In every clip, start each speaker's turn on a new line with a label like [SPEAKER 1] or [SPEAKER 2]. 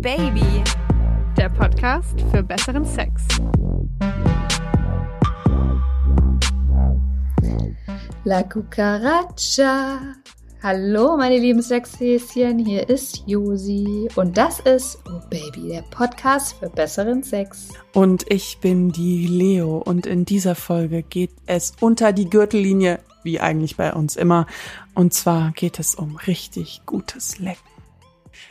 [SPEAKER 1] Baby, der Podcast für besseren Sex.
[SPEAKER 2] La Cucaracha. Hallo, meine lieben Sexhäschen, hier ist Josi und das ist Oh Baby, der Podcast für besseren Sex.
[SPEAKER 3] Und ich bin die Leo und in dieser Folge geht es unter die Gürtellinie, wie eigentlich bei uns immer. Und zwar geht es um richtig gutes Lecken.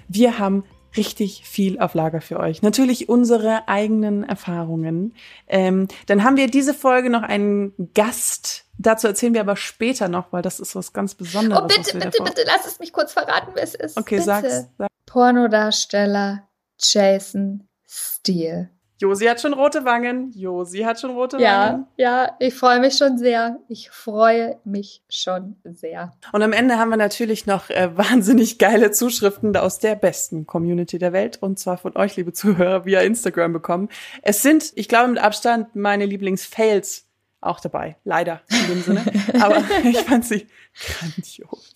[SPEAKER 3] Wir haben richtig viel auf Lager für euch. Natürlich unsere eigenen Erfahrungen. Ähm, dann haben wir diese Folge noch einen Gast. Dazu erzählen wir aber später noch, weil das ist was ganz Besonderes.
[SPEAKER 2] Oh, bitte, bitte, bitte, lass es mich kurz verraten, wer es ist.
[SPEAKER 3] Okay,
[SPEAKER 2] bitte.
[SPEAKER 3] sag's. Sag.
[SPEAKER 2] Pornodarsteller Jason Steele.
[SPEAKER 3] Josi hat schon rote Wangen. Josi hat schon rote
[SPEAKER 2] Ja,
[SPEAKER 3] Wangen.
[SPEAKER 2] ja, ich freue mich schon sehr. Ich freue mich schon sehr.
[SPEAKER 3] Und am Ende haben wir natürlich noch äh, wahnsinnig geile Zuschriften aus der besten Community der Welt und zwar von euch, liebe Zuhörer, via Instagram bekommen. Es sind, ich glaube, mit Abstand meine Lieblingsfails auch dabei. Leider in dem Sinne. Aber ich fand sie grandios.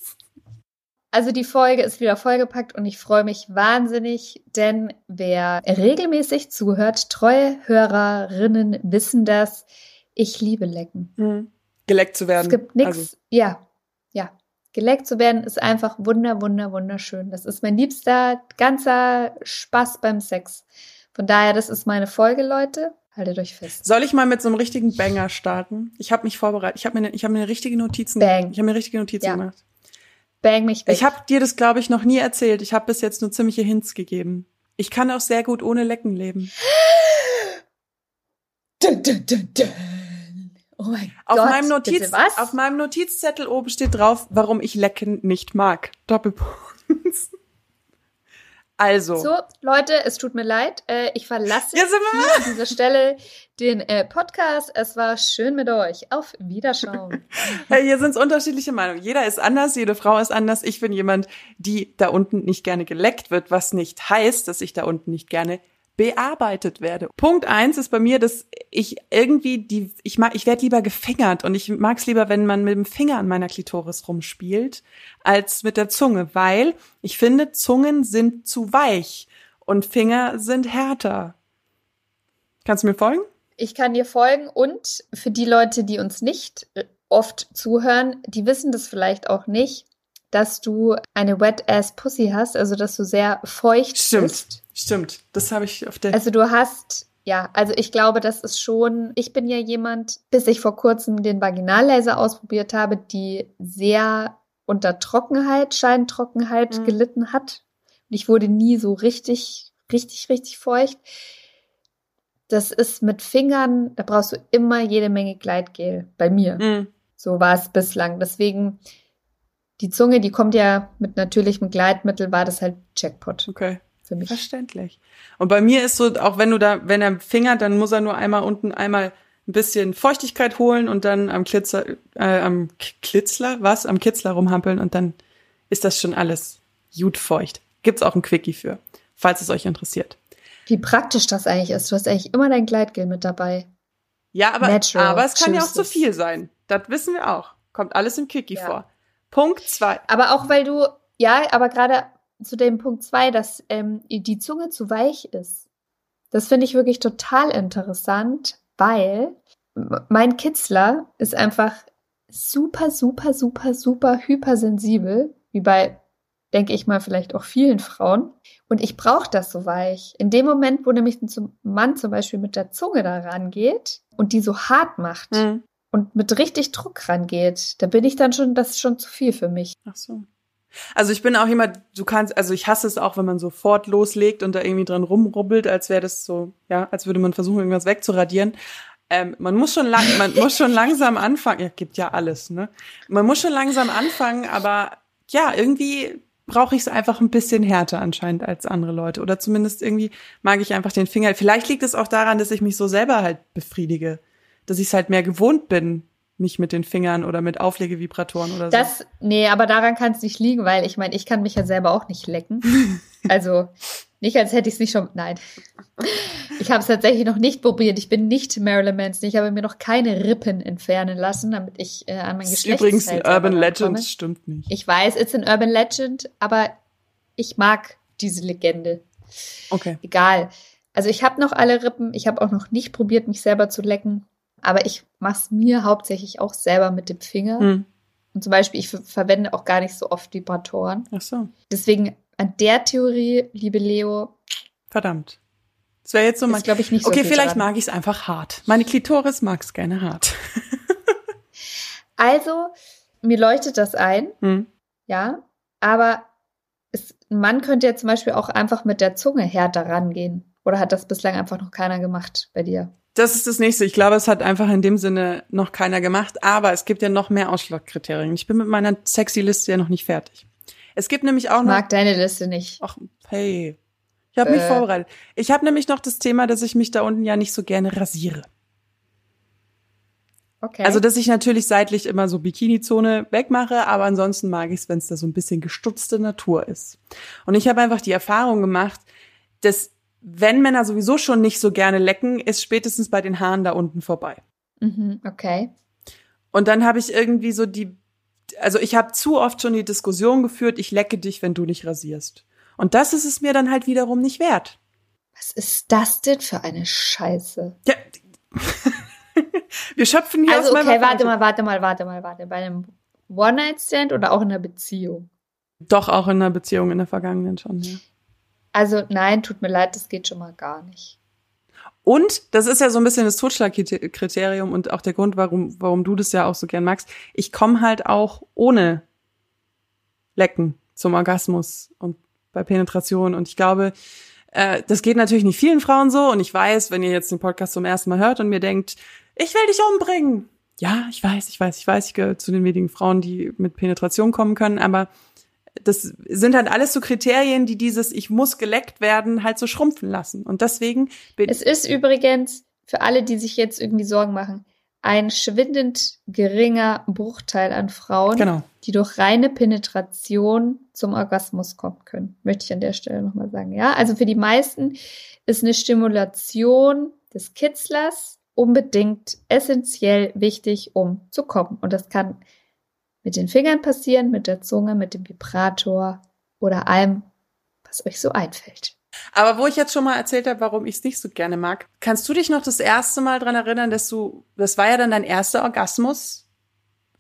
[SPEAKER 2] Also die Folge ist wieder vollgepackt und ich freue mich wahnsinnig, denn wer regelmäßig zuhört, treue Hörerinnen wissen das. Ich liebe Lecken.
[SPEAKER 3] Mhm. Geleckt zu werden.
[SPEAKER 2] Es gibt nichts.
[SPEAKER 3] Also,
[SPEAKER 2] ja, ja. Geleckt zu werden ist einfach wunder, wunder, wunderschön. Das ist mein liebster ganzer Spaß beim Sex. Von daher, das ist meine Folge, Leute. Haltet euch fest.
[SPEAKER 3] soll ich mal mit so einem richtigen Banger starten? Ich habe mich vorbereitet. Ich habe mir, ne- ich hab mir richtige Notizen.
[SPEAKER 2] Bang.
[SPEAKER 3] Ich habe mir richtige Notizen
[SPEAKER 2] Ja.
[SPEAKER 3] gemacht.
[SPEAKER 2] Bang mich weg.
[SPEAKER 3] Ich habe dir das, glaube ich, noch nie erzählt. Ich habe bis jetzt nur ziemliche Hints gegeben. Ich kann auch sehr gut ohne Lecken leben.
[SPEAKER 2] Dun, dun, dun, dun. Oh mein
[SPEAKER 3] Auf
[SPEAKER 2] Gott.
[SPEAKER 3] meinem Notiz,
[SPEAKER 2] Bitte was?
[SPEAKER 3] auf meinem Notizzettel oben steht drauf, warum ich Lecken nicht mag. Doppelpunkt. Also,
[SPEAKER 2] So, Leute, es tut mir leid. Äh, ich verlasse
[SPEAKER 3] Ja,
[SPEAKER 2] an dieser Stelle den äh, Podcast. Es war schön mit euch. Auf Wiederschauen.
[SPEAKER 3] hey, hier sind es unterschiedliche Meinungen. Jeder ist anders, jede Frau ist anders. Ich bin jemand, die da unten nicht gerne geleckt wird, was nicht heißt, dass ich da unten nicht gerne bearbeitet werde. Punkt eins ist bei mir, dass ich irgendwie die, ich mag, ich werde lieber gefingert und ich mag es lieber, wenn man mit dem Finger an meiner Klitoris rumspielt, als mit der Zunge, weil ich finde, Zungen sind zu weich und Finger sind härter. Kannst du mir folgen?
[SPEAKER 2] Ich kann dir folgen und für die Leute, die uns nicht äh, oft zuhören, die wissen das vielleicht auch nicht, dass du eine wet-ass Pussy hast, also dass du sehr feucht
[SPEAKER 3] Stimmt.
[SPEAKER 2] bist.
[SPEAKER 3] Stimmt. Das habe ich auf der.
[SPEAKER 2] Also du hast, ja, also ich glaube, das ist schon, ich bin ja jemand, bis ich vor kurzem den Vaginallaser ausprobiert habe, die sehr unter Trockenheit, Scheintrockenheit
[SPEAKER 3] Mhm.
[SPEAKER 2] gelitten hat. Und ich wurde nie so richtig, richtig, richtig feucht. Das ist mit Fingern, da brauchst du immer jede Menge Gleitgel. Bei mir.
[SPEAKER 3] Mm.
[SPEAKER 2] So war es bislang. Deswegen, die Zunge, die kommt ja mit natürlichem Gleitmittel, war das halt Jackpot
[SPEAKER 3] Okay.
[SPEAKER 2] Für mich.
[SPEAKER 3] Verständlich. Und bei mir ist so, auch wenn du da, wenn er fingert, dann muss er nur einmal unten einmal ein bisschen Feuchtigkeit holen und dann am Klitzer, äh, am Klitzler, was? Am Kitzler rumhampeln und dann ist das schon alles gut feucht. Gibt's auch ein Quickie für, falls es euch interessiert.
[SPEAKER 2] Wie praktisch das eigentlich ist. Du hast eigentlich immer dein Gleitgel mit dabei.
[SPEAKER 3] Ja, aber,
[SPEAKER 2] Natural
[SPEAKER 3] aber es kann ja auch zu
[SPEAKER 2] juices.
[SPEAKER 3] viel sein. Das wissen wir auch. Kommt alles im Quickie
[SPEAKER 2] Ja.
[SPEAKER 3] vor. Punkt zwei.
[SPEAKER 2] Aber auch weil du, ja, aber gerade zu dem Punkt zwei, dass ähm, die Zunge zu weich ist. Das finde ich wirklich total interessant, weil mein Kitzler ist einfach super, super, super, super hypersensibel, wie bei, denke ich mal, vielleicht auch vielen Frauen. Und ich brauche das so weich. In dem Moment, wo nämlich ein Mann zum Beispiel mit der Zunge da rangeht und die so hart macht
[SPEAKER 3] Hm.
[SPEAKER 2] und mit richtig Druck rangeht, da bin ich dann schon, das ist schon zu viel für mich.
[SPEAKER 3] Ach so. Also ich bin auch jemand, du kannst, also ich hasse es auch, wenn man sofort loslegt und da irgendwie dran rumrubbelt, als wäre das so, ja, als würde man versuchen, irgendwas wegzuradieren. Ähm, man muss schon lang, man muss schon langsam anfangen. Ja, gibt ja alles, ne? Man muss schon langsam anfangen, aber ja, irgendwie brauche ich es einfach ein bisschen härter anscheinend als andere Leute. Oder zumindest irgendwie mag ich einfach den Finger. Vielleicht liegt es auch daran, dass ich mich so selber halt befriedige. Dass ich es halt mehr gewohnt bin, mich mit den Fingern oder mit Auflegevibratoren oder so.
[SPEAKER 2] Das, nee, aber daran kann es nicht liegen, weil ich meine, ich kann mich ja selber auch nicht lecken. Also nicht, als hätte ich es nicht schon. Nein. Ich habe es tatsächlich noch nicht probiert. Ich bin nicht Marilyn Manson. Ich habe mir noch keine Rippen entfernen lassen, damit ich äh, an mein
[SPEAKER 3] Das ist
[SPEAKER 2] Geschlecht
[SPEAKER 3] übrigens ein Urban Legend, stimmt nicht.
[SPEAKER 2] Ich weiß, it's an Urban Legend, aber ich mag diese Legende.
[SPEAKER 3] Okay.
[SPEAKER 2] Egal. Also ich habe noch alle Rippen. Ich habe auch noch nicht probiert, mich selber zu lecken. Aber ich mache es mir hauptsächlich auch selber mit dem Finger.
[SPEAKER 3] Hm.
[SPEAKER 2] Und zum Beispiel, ich ver- verwende auch gar nicht so oft Vibratoren.
[SPEAKER 3] Ach so.
[SPEAKER 2] Deswegen an der Theorie, liebe Leo,
[SPEAKER 3] Verdammt. Das wäre jetzt so mein.
[SPEAKER 2] glaube ich, nicht so
[SPEAKER 3] Okay,
[SPEAKER 2] viel
[SPEAKER 3] vielleicht
[SPEAKER 2] dran.
[SPEAKER 3] mag ich es einfach hart. Meine Klitoris mag es gerne hart.
[SPEAKER 2] Also, mir leuchtet das ein,
[SPEAKER 3] Hm.
[SPEAKER 2] ja. Aber es, ein Mann könnte ja zum Beispiel auch einfach mit der Zunge härter rangehen. Oder hat das bislang einfach noch keiner gemacht bei dir?
[SPEAKER 3] Das ist das nächste. Ich glaube, es hat einfach in dem Sinne noch keiner gemacht. Aber es gibt ja noch mehr Ausschlagkriterien. Ich bin mit meiner sexy Liste ja noch nicht fertig. Es gibt nämlich auch
[SPEAKER 2] Ich
[SPEAKER 3] noch.
[SPEAKER 2] mag deine Liste nicht.
[SPEAKER 3] Ach, hey. Ich habe mich
[SPEAKER 2] Äh.
[SPEAKER 3] vorbereitet. Ich habe nämlich noch das Thema, dass ich mich da unten ja nicht so gerne rasiere.
[SPEAKER 2] Okay.
[SPEAKER 3] Also, dass ich natürlich seitlich immer so Bikini-Zone wegmache, aber ansonsten mag ich es, wenn es da so ein bisschen gestutzte Natur ist. Und ich habe einfach die Erfahrung gemacht, dass wenn Männer sowieso schon nicht so gerne lecken, ist spätestens bei den Haaren da unten vorbei.
[SPEAKER 2] mhm, okay.
[SPEAKER 3] Und dann habe ich irgendwie so die, also ich habe zu oft schon die Diskussion geführt, ich lecke dich, wenn du nicht rasierst. Und das ist es mir dann halt wiederum nicht wert.
[SPEAKER 2] Was ist das denn für eine Scheiße?
[SPEAKER 3] Ja. Wir schöpfen hier
[SPEAKER 2] Also,
[SPEAKER 3] aus meinem
[SPEAKER 2] okay, warte mal, warte mal, warte mal, warte. Bei einem One-Night-Stand oder auch in einer Beziehung?
[SPEAKER 3] Doch auch in einer Beziehung in der Vergangenen schon, ja.
[SPEAKER 2] Also, nein, tut mir leid, das geht schon mal gar nicht.
[SPEAKER 3] Und das ist ja so ein bisschen das Totschlagkriterium und auch der Grund, warum, warum du das ja auch so gern magst. Ich komme halt auch ohne Lecken zum Orgasmus und bei Penetration. Und ich glaube, äh, das geht natürlich nicht vielen Frauen so. Und ich weiß, wenn ihr jetzt den Podcast zum ersten Mal hört und mir denkt, ich will dich umbringen. Ja, ich weiß, ich weiß, ich weiß, ich gehöre zu den wenigen Frauen, die mit Penetration kommen können, aber das sind halt alles so Kriterien, die dieses Ich muss geleckt werden halt so schrumpfen lassen. Und deswegen bin
[SPEAKER 2] Es ist übrigens, für alle, die sich jetzt irgendwie Sorgen machen, ein schwindend geringer Bruchteil an Frauen,
[SPEAKER 3] Genau.
[SPEAKER 2] die durch reine Penetration zum Orgasmus kommen können. Möchte ich an der Stelle nochmal sagen. Ja, also für die meisten ist eine Stimulation des Kitzlers unbedingt essentiell wichtig, um zu kommen. Und das kann mit den Fingern passieren, mit der Zunge, mit dem Vibrator oder allem, was euch so einfällt.
[SPEAKER 3] Aber wo ich jetzt schon mal erzählt habe, warum ich es nicht so gerne mag, kannst du dich noch das erste Mal dran erinnern, dass du, das war ja dann dein erster Orgasmus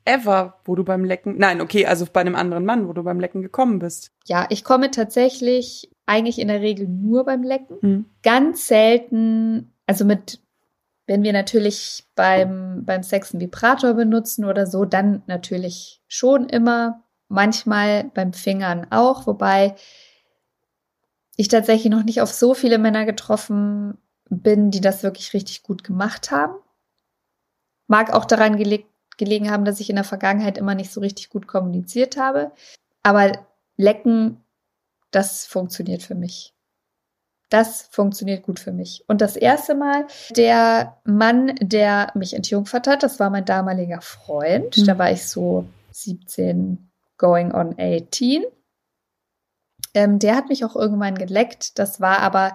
[SPEAKER 3] ever, wo du beim Lecken, nein, okay, also bei einem anderen Mann, wo du beim Lecken gekommen bist.
[SPEAKER 2] Ja, ich komme tatsächlich eigentlich in der Regel nur beim Lecken.
[SPEAKER 3] Hm.
[SPEAKER 2] Ganz selten, also mit, wenn wir natürlich beim, beim Sex einen Vibrator benutzen oder so, dann natürlich schon immer. Manchmal beim Fingern auch, wobei ich tatsächlich noch nicht auf so viele Männer getroffen bin, die das wirklich richtig gut gemacht haben. Mag auch daran gele gelegen haben, dass ich in der Vergangenheit immer nicht so richtig gut kommuniziert habe. Aber Lecken, das funktioniert für mich. Das funktioniert gut für mich. Und das erste Mal, der Mann, der mich entjungfert hat, das war mein damaliger Freund.
[SPEAKER 3] Mhm.
[SPEAKER 2] Da war ich so 17, going on 18. Ähm, der hat mich auch irgendwann geleckt. Das war aber,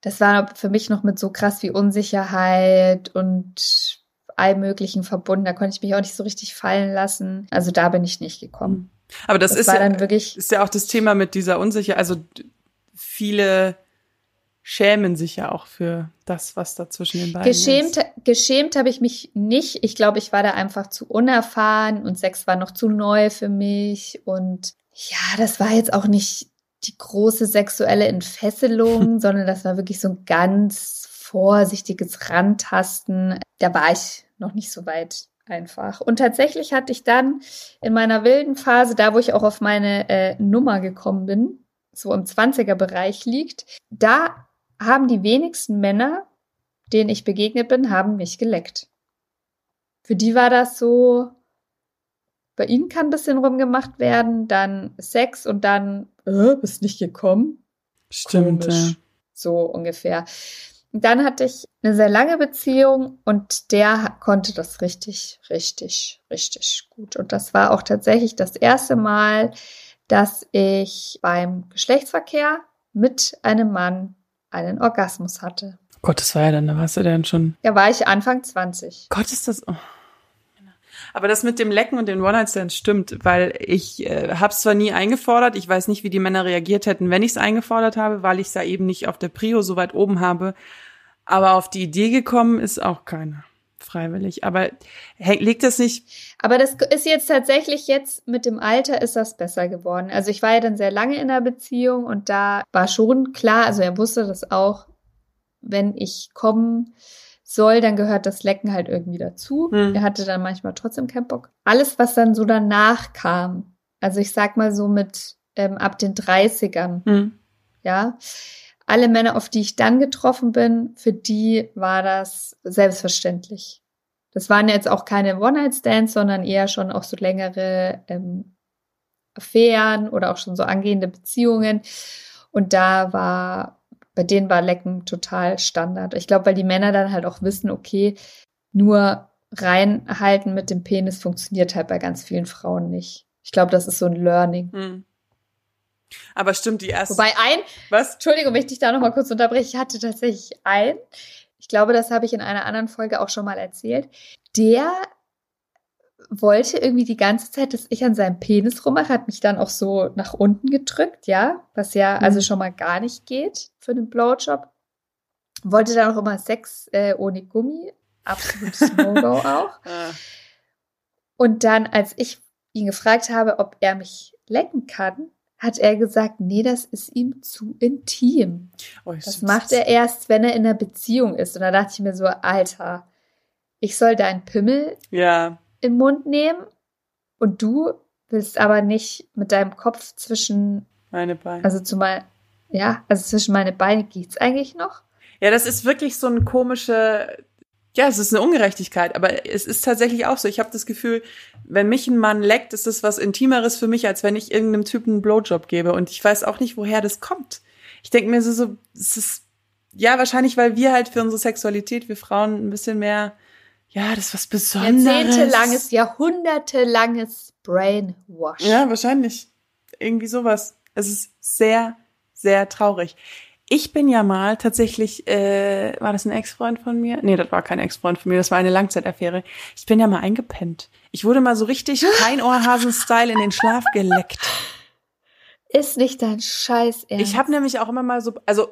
[SPEAKER 2] das war für mich noch mit so krass wie Unsicherheit und allem Möglichen verbunden. Da konnte ich mich auch nicht so richtig fallen lassen. Also da bin ich nicht gekommen.
[SPEAKER 3] Aber das,
[SPEAKER 2] Das,
[SPEAKER 3] ist ja, ist ja auch das Thema mit dieser Unsicherheit. Also viele schämen sich ja auch für das, was da zwischen den beiden
[SPEAKER 2] Geschämt,
[SPEAKER 3] ist.
[SPEAKER 2] geschämt habe ich mich nicht. Ich glaube, ich war da einfach zu unerfahren und Sex war noch zu neu für mich. Und ja, das war jetzt auch nicht die große sexuelle Entfesselung, sondern das war wirklich so ein ganz vorsichtiges Rantasten. Da war ich noch nicht so weit einfach. Und tatsächlich hatte ich dann in meiner wilden Phase, da wo ich auch auf meine äh, Nummer gekommen bin, so im 20er-Bereich liegt, da haben die wenigsten Männer, denen ich begegnet bin, haben mich geleckt. Für die war das so, bei ihnen kann ein bisschen rumgemacht werden, dann Sex und dann, äh, bist nicht gekommen.
[SPEAKER 3] Stimmt, ja.
[SPEAKER 2] Komisch. So ungefähr. Und Dann hatte ich eine sehr lange Beziehung und der konnte das richtig, richtig, richtig gut. Und das war auch tatsächlich das erste Mal, dass ich beim Geschlechtsverkehr mit einem Mann einen Orgasmus hatte.
[SPEAKER 3] Gott, das war ja dann, da warst du dann schon.
[SPEAKER 2] Da war ich Anfang 20.
[SPEAKER 3] Gott, ist das. Oh. Aber das mit dem Lecken und den One-Night-Stands stimmt, weil ich äh, habe es zwar nie eingefordert, ich weiß nicht, wie die Männer reagiert hätten, wenn ich es eingefordert habe, weil ich es ja eben nicht auf der Prio so weit oben habe. Aber auf die Idee gekommen ist auch keiner freiwillig. Aber liegt das nicht?
[SPEAKER 2] Aber das ist jetzt tatsächlich jetzt mit dem Alter ist das besser geworden. Also ich war ja dann sehr lange in der Beziehung und da war schon klar, also er wusste das auch, wenn ich kommen soll, dann gehört das Lecken halt irgendwie dazu. Hm. Er hatte dann manchmal trotzdem keinen Bock. Alles, was dann so danach kam, also ich sag mal so mit ähm, ab den 30ern, hm. ja, alle Männer, auf die ich dann getroffen bin, für die war das selbstverständlich. Das waren jetzt auch keine One-Night-Stands, sondern eher schon auch so längere ähm, Affären oder auch schon so angehende Beziehungen. Und da war, bei denen war Lecken total Standard. Ich glaube, weil die Männer dann halt auch wissen, okay, nur reinhalten mit dem Penis funktioniert halt bei ganz vielen Frauen nicht. Ich glaube, das ist so ein Learning. Hm.
[SPEAKER 3] Aber stimmt, die erste.
[SPEAKER 2] Wobei ein, was? Entschuldigung, wenn ich dich da nochmal kurz unterbreche, ich hatte tatsächlich ein, ich glaube, das habe ich in einer anderen Folge auch schon mal erzählt, der wollte irgendwie die ganze Zeit, dass ich an seinem Penis rummache, hat mich dann auch so nach unten gedrückt, ja, was ja mhm. also schon mal gar nicht geht für einen Blowjob. Wollte dann auch immer Sex äh, ohne Gummi, absolutes No-Go auch. Ah. Und dann, als ich ihn gefragt habe, ob er mich lecken kann, hat er gesagt, nee, das ist ihm zu intim. Oh, das macht er erst, wenn er in einer Beziehung ist. Und da dachte ich mir so, Alter, ich soll deinen Pimmel
[SPEAKER 3] ja.
[SPEAKER 2] im Mund nehmen und du willst aber nicht mit deinem Kopf zwischen
[SPEAKER 3] meine Beine.
[SPEAKER 2] Also zumal, ja, also zwischen meine Beine geht's eigentlich noch.
[SPEAKER 3] Ja, das ist wirklich so ein komische ja, es ist eine Ungerechtigkeit, aber es ist tatsächlich auch so. Ich habe das Gefühl, wenn mich ein Mann leckt, ist das was Intimeres für mich, als wenn ich irgendeinem Typen einen Blowjob gebe. Und ich weiß auch nicht, woher das kommt. Ich denke mir so, so, es ist, ja, wahrscheinlich, weil wir halt für unsere Sexualität, wir Frauen ein bisschen mehr, ja, das ist was Besonderes.
[SPEAKER 2] Jahrzehntelanges, jahrhundertelanges Brainwash.
[SPEAKER 3] Ja, wahrscheinlich. Irgendwie sowas. Es ist sehr, sehr traurig. Ich bin ja mal tatsächlich, äh, war das ein Ex-Freund von mir? Nee, das war kein Ex-Freund von mir, das war eine Langzeitaffäre. Ich bin ja mal eingepennt. Ich wurde mal so richtig kein Ohrhasen-Style in den Schlaf geleckt.
[SPEAKER 2] Ist nicht dein Scheiß
[SPEAKER 3] Ernst. Ich habe nämlich auch immer mal so, also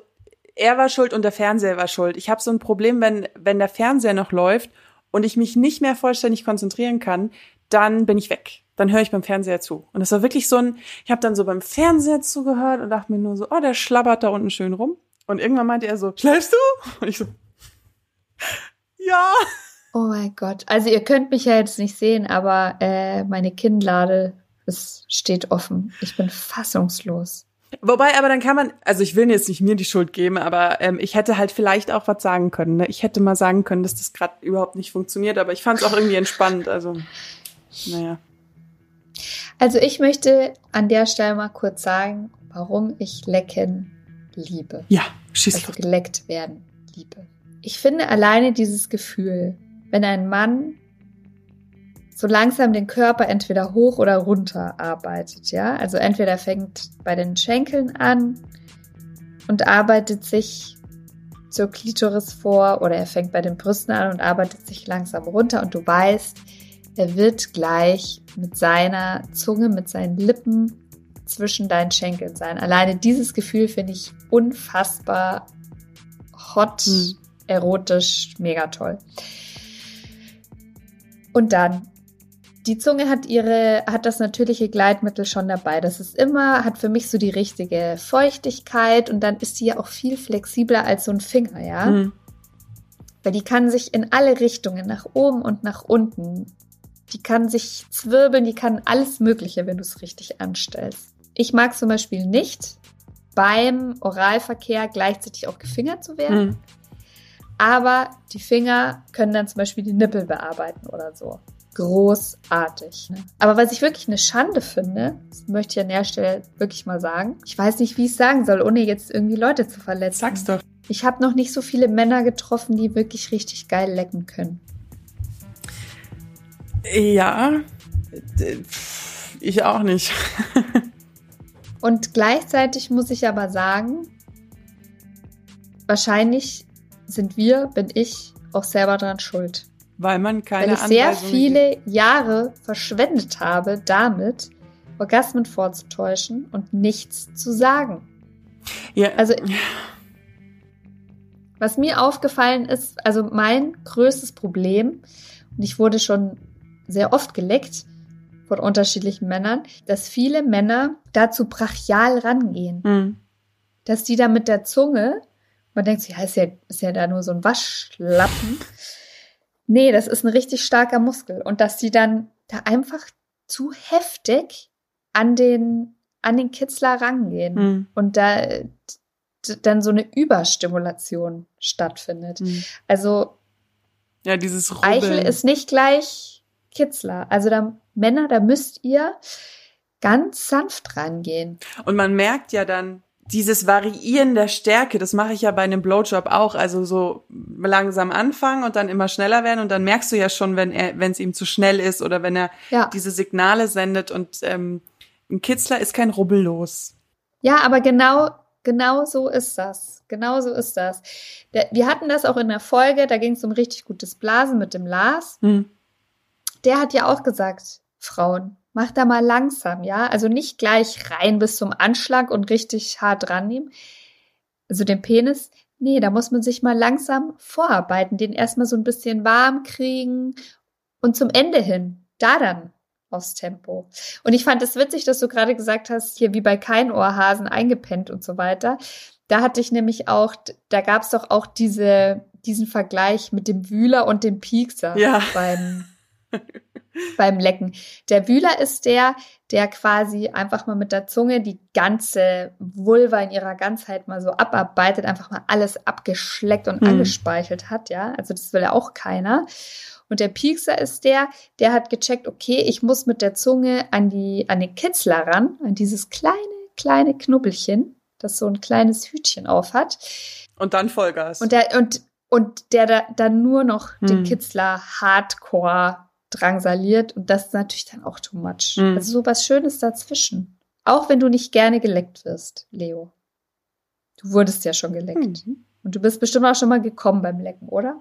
[SPEAKER 3] er war schuld und der Fernseher war schuld. Ich habe so ein Problem, wenn wenn der Fernseher noch läuft und ich mich nicht mehr vollständig konzentrieren kann, dann bin ich weg dann höre ich beim Fernseher zu. Und das war wirklich so ein, ich habe dann so beim Fernseher zugehört und dachte mir nur so, oh, der schlabbert da unten schön rum. Und irgendwann meinte er so, schläfst du? Und ich so, ja.
[SPEAKER 2] Oh mein Gott. Also ihr könnt mich ja jetzt nicht sehen, aber äh, meine Kinnlade es steht offen. Ich bin fassungslos.
[SPEAKER 3] Wobei, aber dann kann man, also ich will jetzt nicht mir die Schuld geben, aber ähm, ich hätte halt vielleicht auch was sagen können. Ne? Ich hätte mal sagen können, dass das gerade überhaupt nicht funktioniert, aber ich fand es auch irgendwie entspannt. Also, naja.
[SPEAKER 2] Also ich möchte an der Stelle mal kurz sagen, warum ich Lecken liebe.
[SPEAKER 3] Ja, schieß
[SPEAKER 2] Also geleckt werden liebe. Ich finde alleine dieses Gefühl, wenn ein Mann so langsam den Körper entweder hoch oder runter arbeitet, ja, also entweder fängt bei den Schenkeln an und arbeitet sich zur Klitoris vor oder er fängt bei den Brüsten an und arbeitet sich langsam runter und du weißt, er wird gleich mit seiner Zunge, mit seinen Lippen zwischen deinen Schenkeln sein. Alleine dieses Gefühl finde ich unfassbar hot, mhm. erotisch, mega toll. Und dann die Zunge hat ihre, hat das natürliche Gleitmittel schon dabei. Das ist immer, hat für mich so die richtige Feuchtigkeit und dann ist sie ja auch viel flexibler als so ein Finger, ja. Mhm. Weil die kann sich in alle Richtungen, nach oben und nach unten, die kann sich zwirbeln, die kann alles Mögliche, wenn du es richtig anstellst. Ich mag zum Beispiel nicht, beim Oralverkehr gleichzeitig auch gefingert zu werden. Mhm. Aber die Finger können dann zum Beispiel die Nippel bearbeiten oder so. Großartig. Ne? Aber was ich wirklich eine Schande finde, das möchte ich an der Stelle wirklich mal sagen. Ich weiß nicht, wie ich es sagen soll, ohne jetzt irgendwie Leute zu verletzen.
[SPEAKER 3] Sag's doch.
[SPEAKER 2] Ich habe noch nicht so viele Männer getroffen, die wirklich richtig geil lecken können.
[SPEAKER 3] Ja, ich auch nicht.
[SPEAKER 2] Und gleichzeitig muss ich aber sagen, wahrscheinlich sind wir, bin ich auch selber dran schuld.
[SPEAKER 3] Weil man keine
[SPEAKER 2] Weil ich sehr viele
[SPEAKER 3] gibt.
[SPEAKER 2] Jahre verschwendet habe, damit Orgasmen vorzutäuschen und nichts zu sagen.
[SPEAKER 3] Ja,
[SPEAKER 2] Also Was mir aufgefallen ist, also mein größtes Problem, und ich wurde schon sehr oft geleckt von unterschiedlichen Männern, dass viele Männer dazu brachial rangehen.
[SPEAKER 3] hm.
[SPEAKER 2] Dass die da mit der Zunge, man denkt sich, ja, ist ja, ist ja da nur so ein Waschlappen. Nee, das ist ein richtig starker Muskel. Und dass die dann da einfach zu heftig an den, an den Kitzler rangehen
[SPEAKER 3] Hm.
[SPEAKER 2] und da dann so eine Überstimulation stattfindet.
[SPEAKER 3] Hm.
[SPEAKER 2] Also
[SPEAKER 3] ja, dieses Rubbeln.
[SPEAKER 2] Eichel ist nicht gleich Kitzler. Also da Männer, da müsst ihr ganz sanft rangehen.
[SPEAKER 3] Und man merkt ja dann dieses Variieren der Stärke, das mache ich ja bei einem Blowjob auch, also so langsam anfangen und dann immer schneller werden und dann merkst du ja schon, wenn er, wenn es ihm zu schnell ist oder wenn er
[SPEAKER 2] Ja.
[SPEAKER 3] diese Signale sendet und ähm, ein Kitzler ist kein Rubbellos.
[SPEAKER 2] Ja, aber genau, genau so ist das. Genau so ist das. Wir hatten das auch in der Folge, da ging es um richtig gutes Blasen mit dem Lars.
[SPEAKER 3] Hm.
[SPEAKER 2] Der hat ja auch gesagt, Frauen, macht da mal langsam, ja? Also nicht gleich rein bis zum Anschlag und richtig hart rannehmen. Also den Penis, nee, da muss man sich mal langsam vorarbeiten, den erstmal so ein bisschen warm kriegen und zum Ende hin, da dann aufs Tempo. Und ich fand es witzig, dass du gerade gesagt hast, hier wie bei kein Ohrhasen eingepennt und so weiter. Da hatte ich nämlich auch, da gab es doch auch diese, diesen Vergleich mit dem Wühler und dem Piekser
[SPEAKER 3] Ja.
[SPEAKER 2] beim, beim Lecken. Der Wühler ist der, der quasi einfach mal mit der Zunge die ganze Vulva in ihrer Ganzheit mal so abarbeitet, einfach mal alles abgeschleckt und
[SPEAKER 3] Hm.
[SPEAKER 2] angespeichelt hat, ja. Also das will ja auch keiner. Und der Piekser ist der, der hat gecheckt, okay, ich muss mit der Zunge an die, an den Kitzler ran, an dieses kleine, kleine Knubbelchen, das so ein kleines Hütchen auf hat.
[SPEAKER 3] Und dann Vollgas.
[SPEAKER 2] Und der, und, und der da, dann nur noch den
[SPEAKER 3] Hm.
[SPEAKER 2] Kitzler hardcore drangsaliert. Und das ist natürlich dann auch too much.
[SPEAKER 3] Hm.
[SPEAKER 2] Also so was Schönes dazwischen. Auch wenn du nicht gerne geleckt wirst, Leo. Du wurdest ja schon geleckt.
[SPEAKER 3] Mhm.
[SPEAKER 2] Und du bist bestimmt auch schon mal gekommen beim Lecken, oder?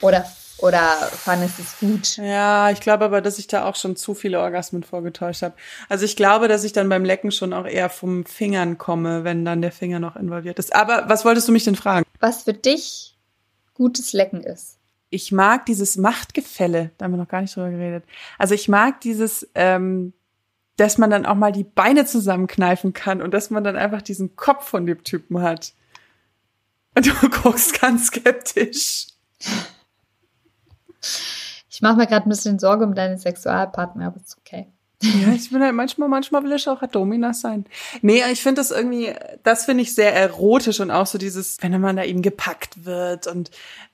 [SPEAKER 2] Oder, oder fandest es gut?
[SPEAKER 3] Ja, ich glaube aber, dass ich da auch schon zu viele Orgasmen vorgetäuscht habe. Also ich glaube, dass ich dann beim Lecken schon auch eher vom Fingern komme, wenn dann der Finger noch involviert ist. Aber was wolltest du mich denn fragen?
[SPEAKER 2] Was für dich gutes Lecken ist.
[SPEAKER 3] Ich mag dieses Machtgefälle, da haben wir noch gar nicht drüber geredet. Also ich mag dieses, ähm, dass man dann auch mal die Beine zusammenkneifen kann und dass man dann einfach diesen Kopf von dem Typen hat. Und du guckst ganz skeptisch.
[SPEAKER 2] Ich mache mir gerade ein bisschen Sorge um deine Sexualpartner, aber ist okay.
[SPEAKER 3] Ja, ich bin halt manchmal, manchmal will ich auch Dominas sein. Nee, ich finde das irgendwie, das finde ich sehr erotisch und auch so dieses, wenn man da eben gepackt wird und,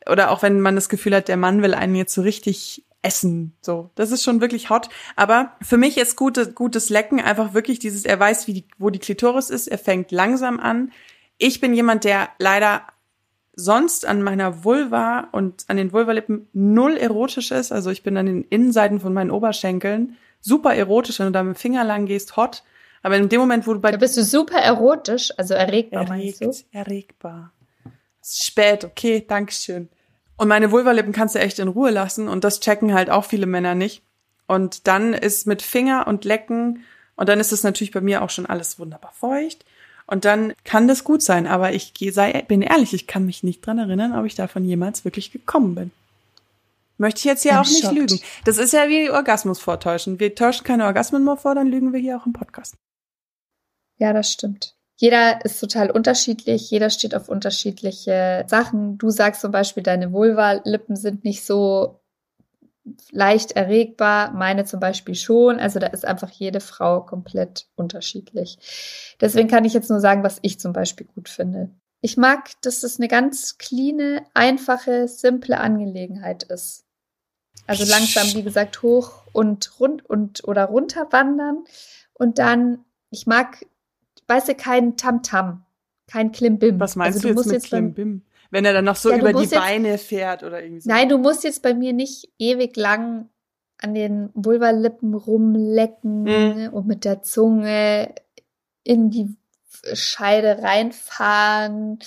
[SPEAKER 3] oder auch wenn man das Gefühl hat, der Mann will einen jetzt so richtig essen, so. Das ist schon wirklich hot. Aber für mich ist gute, gutes Lecken einfach wirklich dieses, er weiß, wie die, wo die Klitoris ist, er fängt langsam an. Ich bin jemand, der leider sonst an meiner Vulva und an den Vulvalippen null erotisch ist. Also ich bin an den Innenseiten von meinen Oberschenkeln super erotisch, wenn du da mit dem Finger lang gehst, hot. Aber in dem Moment, wo du bei
[SPEAKER 2] Da bist du super erotisch, also erregbar, meinst du?
[SPEAKER 3] erregt, erregbar. Es ist spät, okay, Dankeschön. Und meine Vulvalippen kannst du echt in Ruhe lassen und das checken halt auch viele Männer nicht. Und dann ist mit Finger und Lecken und dann ist es natürlich bei mir auch schon alles wunderbar feucht. Und dann kann das gut sein, aber ich sei, bin ehrlich, ich kann mich nicht dran erinnern, ob ich davon jemals wirklich gekommen bin. Möchte ich jetzt hier
[SPEAKER 2] I'm
[SPEAKER 3] auch nicht
[SPEAKER 2] shocked.
[SPEAKER 3] lügen. Das ist ja wie Orgasmus vortäuschen. Wir täuschen keine Orgasmen mehr vor, dann lügen wir hier auch im Podcast.
[SPEAKER 2] Ja, das stimmt. Jeder ist total unterschiedlich, jeder steht auf unterschiedliche Sachen. Du sagst zum Beispiel, deine Vulva-Lippen sind nicht so leicht erregbar, meine zum Beispiel schon. Also da ist einfach jede Frau komplett unterschiedlich. Deswegen kann ich jetzt nur sagen, was ich zum Beispiel gut finde. Ich mag, dass das eine ganz cleane, einfache, simple Angelegenheit ist. Also langsam, wie gesagt, hoch und rund und oder runter wandern. Und dann, ich mag, weißt du, kein Tamtam, kein Klimbim.
[SPEAKER 3] Was meinst
[SPEAKER 2] also,
[SPEAKER 3] du,
[SPEAKER 2] musst
[SPEAKER 3] jetzt mit Klimbim? Wenn er dann noch so
[SPEAKER 2] Ja, du
[SPEAKER 3] über die
[SPEAKER 2] jetzt-
[SPEAKER 3] Beine fährt oder irgendwie so.
[SPEAKER 2] Nein, du musst jetzt bei mir nicht ewig lang an den Vulvalippen rumlecken
[SPEAKER 3] Mhm.
[SPEAKER 2] und mit der Zunge in die Scheide reinfahren.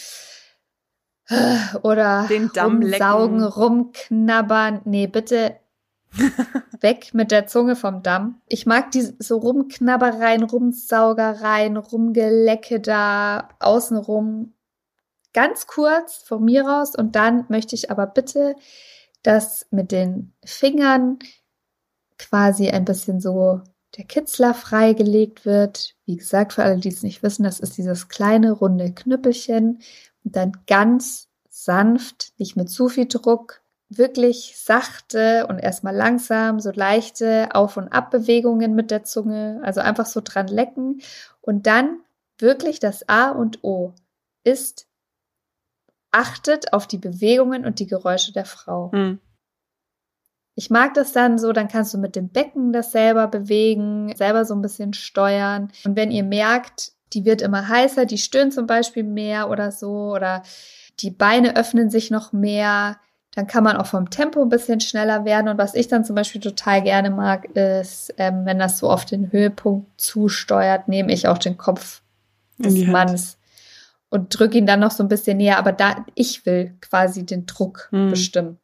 [SPEAKER 2] Oder
[SPEAKER 3] Den Damm
[SPEAKER 2] rumsaugen,
[SPEAKER 3] lecken.
[SPEAKER 2] rumknabbern. Nee, bitte weg mit der Zunge vom Damm. Ich mag die so Rumknabbereien, Rumsaugereien, Rumgelecke da außenrum. Ganz kurz von mir raus und dann möchte ich aber bitte, dass mit den Fingern quasi ein bisschen so der Kitzler freigelegt wird. Wie gesagt, für alle, die es nicht wissen, das ist dieses kleine runde Knüppelchen und dann ganz sanft, nicht mit zu viel Druck, wirklich sachte und erstmal langsam, so leichte Auf- und Abbewegungen mit der Zunge, also einfach so dran lecken und dann wirklich das A und O ist achtet auf die Bewegungen und die Geräusche der Frau.
[SPEAKER 3] Hm.
[SPEAKER 2] Ich mag das dann so, dann kannst du mit dem Becken das selber bewegen, selber so ein bisschen steuern. Und wenn ihr merkt, die wird immer heißer, die stöhnt zum Beispiel mehr oder so, oder die Beine öffnen sich noch mehr, dann kann man auch vom Tempo ein bisschen schneller werden. Und was ich dann zum Beispiel total gerne mag, ist, ähm, wenn das so auf den Höhepunkt zusteuert, nehme ich auch den Kopf des. Manns und drücke ihn dann noch so ein bisschen näher. Aber da, ich will quasi den Druck
[SPEAKER 3] Hm.
[SPEAKER 2] bestimmen.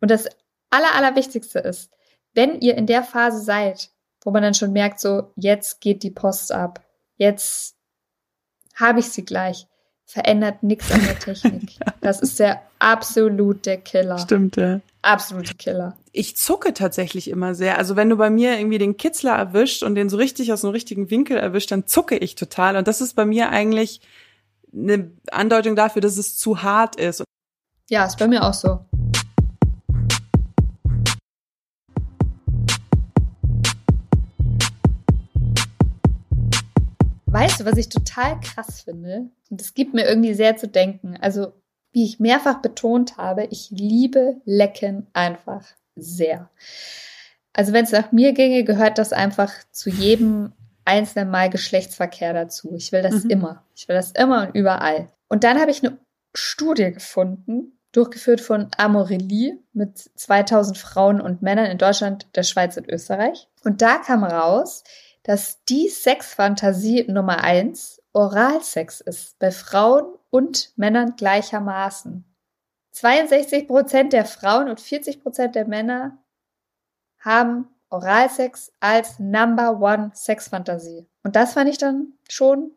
[SPEAKER 2] Und das aller, allerwichtigste ist, wenn ihr in der Phase seid, wo man dann schon merkt, so, jetzt geht die Post ab, jetzt habe ich sie gleich, verändert nichts an der Technik. Das ist der absolute Killer.
[SPEAKER 3] Stimmt, ja.
[SPEAKER 2] Absolute Killer.
[SPEAKER 3] Ich zucke tatsächlich immer sehr. Also wenn du bei mir irgendwie den Kitzler erwischt und den so richtig aus dem richtigen Winkel erwischt, dann zucke ich total. Und das ist bei mir eigentlich eine Andeutung dafür, dass es zu hart ist.
[SPEAKER 2] Ja, ist bei mir auch so. Weißt du, was ich total krass finde? Und es gibt mir irgendwie sehr zu denken. Also, wie ich mehrfach betont habe, ich liebe Lecken einfach sehr. Also, wenn es nach mir ginge, gehört das einfach zu jedem einzelnen Mal Geschlechtsverkehr dazu. Ich will das
[SPEAKER 3] Mhm.
[SPEAKER 2] immer. Ich will das immer und überall. Und dann habe ich eine Studie gefunden, durchgeführt von Amorelie mit 2000 Frauen und Männern in Deutschland, der Schweiz und Österreich. Und da kam raus, dass die Sexfantasie Nummer eins Oralsex ist, bei Frauen und Männern gleichermaßen. 62 Prozent der Frauen und 40 Prozent der Männer haben Oralsex als Number One Sexfantasie. Und das fand ich dann schon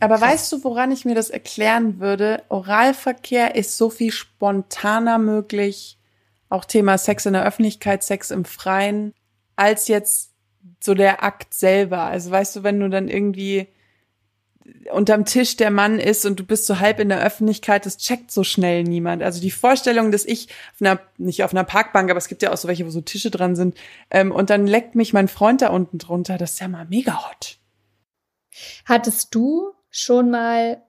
[SPEAKER 3] Aber
[SPEAKER 2] Krass.
[SPEAKER 3] weißt du, woran ich mir das erklären würde? Oralverkehr ist so viel spontaner möglich, auch Thema Sex in der Öffentlichkeit, Sex im Freien, als jetzt so der Akt selber. Also weißt du, wenn du dann irgendwie unterm Tisch der Mann ist und du bist so halb in der Öffentlichkeit, das checkt so schnell niemand. Also die Vorstellung, dass ich auf einer, nicht auf einer Parkbank, aber es gibt ja auch so welche, wo so Tische dran sind, ähm, und dann leckt mich mein Freund da unten drunter, das ist ja mal mega hot.
[SPEAKER 2] Hattest du schon mal,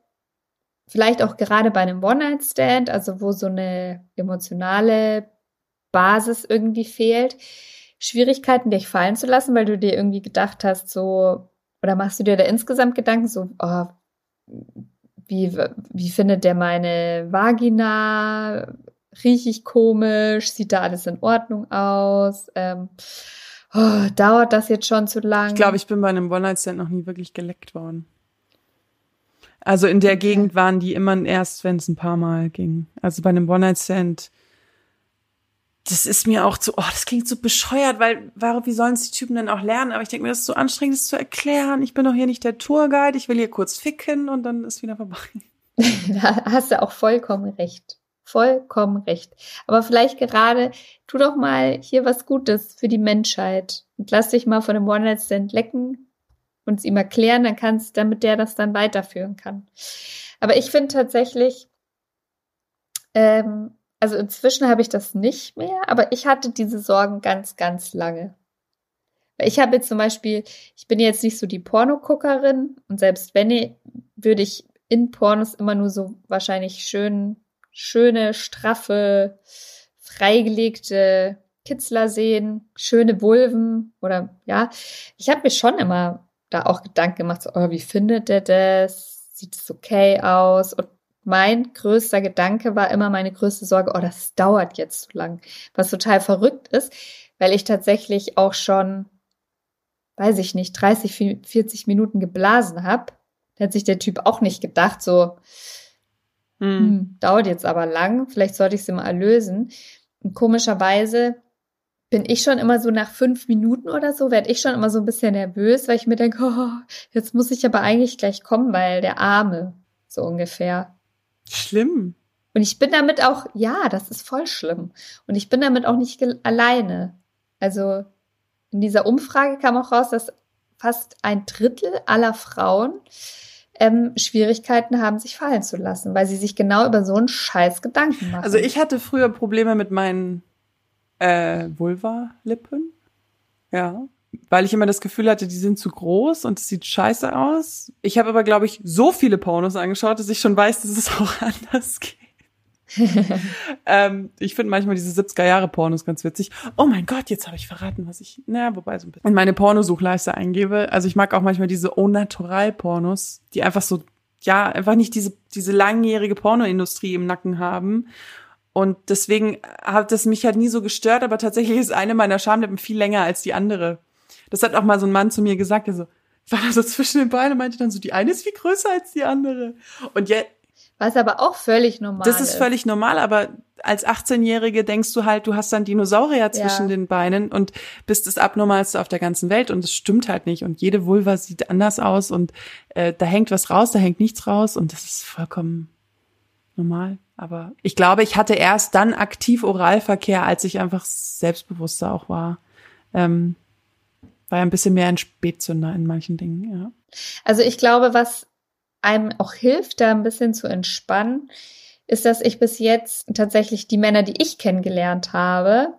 [SPEAKER 2] vielleicht auch gerade bei einem One-Night-Stand, also wo so eine emotionale Basis irgendwie fehlt, Schwierigkeiten dich fallen zu lassen, weil du dir irgendwie gedacht hast, so, oder machst du dir da insgesamt Gedanken, so, oh, wie, wie findet der meine Vagina? Riech ich komisch? Sieht da alles in Ordnung aus? Ähm, oh, dauert das jetzt schon zu lang?
[SPEAKER 3] Ich glaube, ich bin bei einem One-Night-Stand noch nie wirklich geleckt worden. Also in der Gegend waren die immer erst, wenn es ein paar Mal ging. Also bei einem One-Night-Stand, das ist mir auch zu, oh, das klingt so bescheuert, weil, warum, wie sollen es die Typen denn auch lernen? Aber ich denke mir, das ist so anstrengend, das zu erklären. Ich bin doch hier nicht der Tourguide, ich will hier kurz ficken und dann ist wieder vorbei.
[SPEAKER 2] Da hast du auch vollkommen recht. Vollkommen recht. Aber vielleicht gerade, tu doch mal hier was Gutes für die Menschheit und lass dich mal von einem One-Night-Stand lecken und es ihm erklären, dann kannst, damit der das dann weiterführen kann. Aber ich finde tatsächlich, ähm, also inzwischen habe ich das nicht mehr, aber ich hatte diese Sorgen ganz, ganz lange. Ich habe jetzt zum Beispiel, ich bin jetzt nicht so die Pornoguckerin und selbst wenn, würde ich in Pornos immer nur so wahrscheinlich schön, schöne, straffe, freigelegte Kitzler sehen, schöne Vulven oder ja. Ich habe mir schon immer da auch Gedanken gemacht, so, oh, wie findet der das? Sieht es okay aus? Und mein größter Gedanke war immer meine größte Sorge, oh, das dauert jetzt zu lang. Was total verrückt ist, weil ich tatsächlich auch schon, weiß ich nicht, 30, 40 Minuten geblasen habe. Da hat sich der Typ auch nicht gedacht, so, Hm, dauert jetzt aber lang, vielleicht sollte ich sie mal erlösen. Und komischerweise bin ich schon immer so nach fünf Minuten oder so, werde ich schon immer so ein bisschen nervös, weil ich mir denke, oh, jetzt muss ich aber eigentlich gleich kommen, weil der Arme, so ungefähr.
[SPEAKER 3] Schlimm.
[SPEAKER 2] Und ich bin damit auch, ja, das ist voll schlimm. Und ich bin damit auch nicht alleine. Also in dieser Umfrage kam auch raus, dass fast ein Drittel aller Frauen ähm, Schwierigkeiten haben, sich fallen zu lassen, weil sie sich genau über so einen Scheiß Gedanken machen.
[SPEAKER 3] Also ich hatte früher Probleme mit meinen äh, Vulva-Lippen. Ja. Weil ich immer das Gefühl hatte, die sind zu groß und es sieht scheiße aus. Ich habe aber, glaube ich, so viele Pornos angeschaut, dass ich schon weiß, dass es auch anders geht. ähm, ich finde manchmal diese 70er Jahre Pornos ganz witzig. Oh mein Gott, jetzt habe ich verraten, was ich, naja, wobei so ein bisschen in meine Pornosuchleiste eingebe. Also ich mag auch manchmal diese Au Natural Pornos, die einfach so, ja, einfach nicht diese, diese langjährige Pornoindustrie im Nacken haben. Und deswegen hat das mich halt nie so gestört, aber tatsächlich ist eine meiner Schamlippen viel länger als die andere. Das hat auch mal so ein Mann zu mir gesagt, der so, war da so zwischen den Beinen und meinte dann so, die eine ist viel größer als die andere. Und jetzt,
[SPEAKER 2] was aber auch völlig normal
[SPEAKER 3] ist. Das ist völlig normal, aber als 18-Jährige denkst du halt, du hast dann Dinosaurier zwischen ja. den Beinen und bist das Abnormalste auf der ganzen Welt und das stimmt halt nicht. Und jede Vulva sieht anders aus und äh, da hängt was raus, da hängt nichts raus und das ist vollkommen normal. Aber ich glaube, ich hatte erst dann aktiv Oralverkehr, als ich einfach selbstbewusster auch war. Ähm, war ein bisschen mehr ein Spätzünder in manchen Dingen, ja.
[SPEAKER 2] Also ich glaube, was einem auch hilft, da ein bisschen zu entspannen, ist, dass ich bis jetzt tatsächlich die Männer, die ich kennengelernt habe,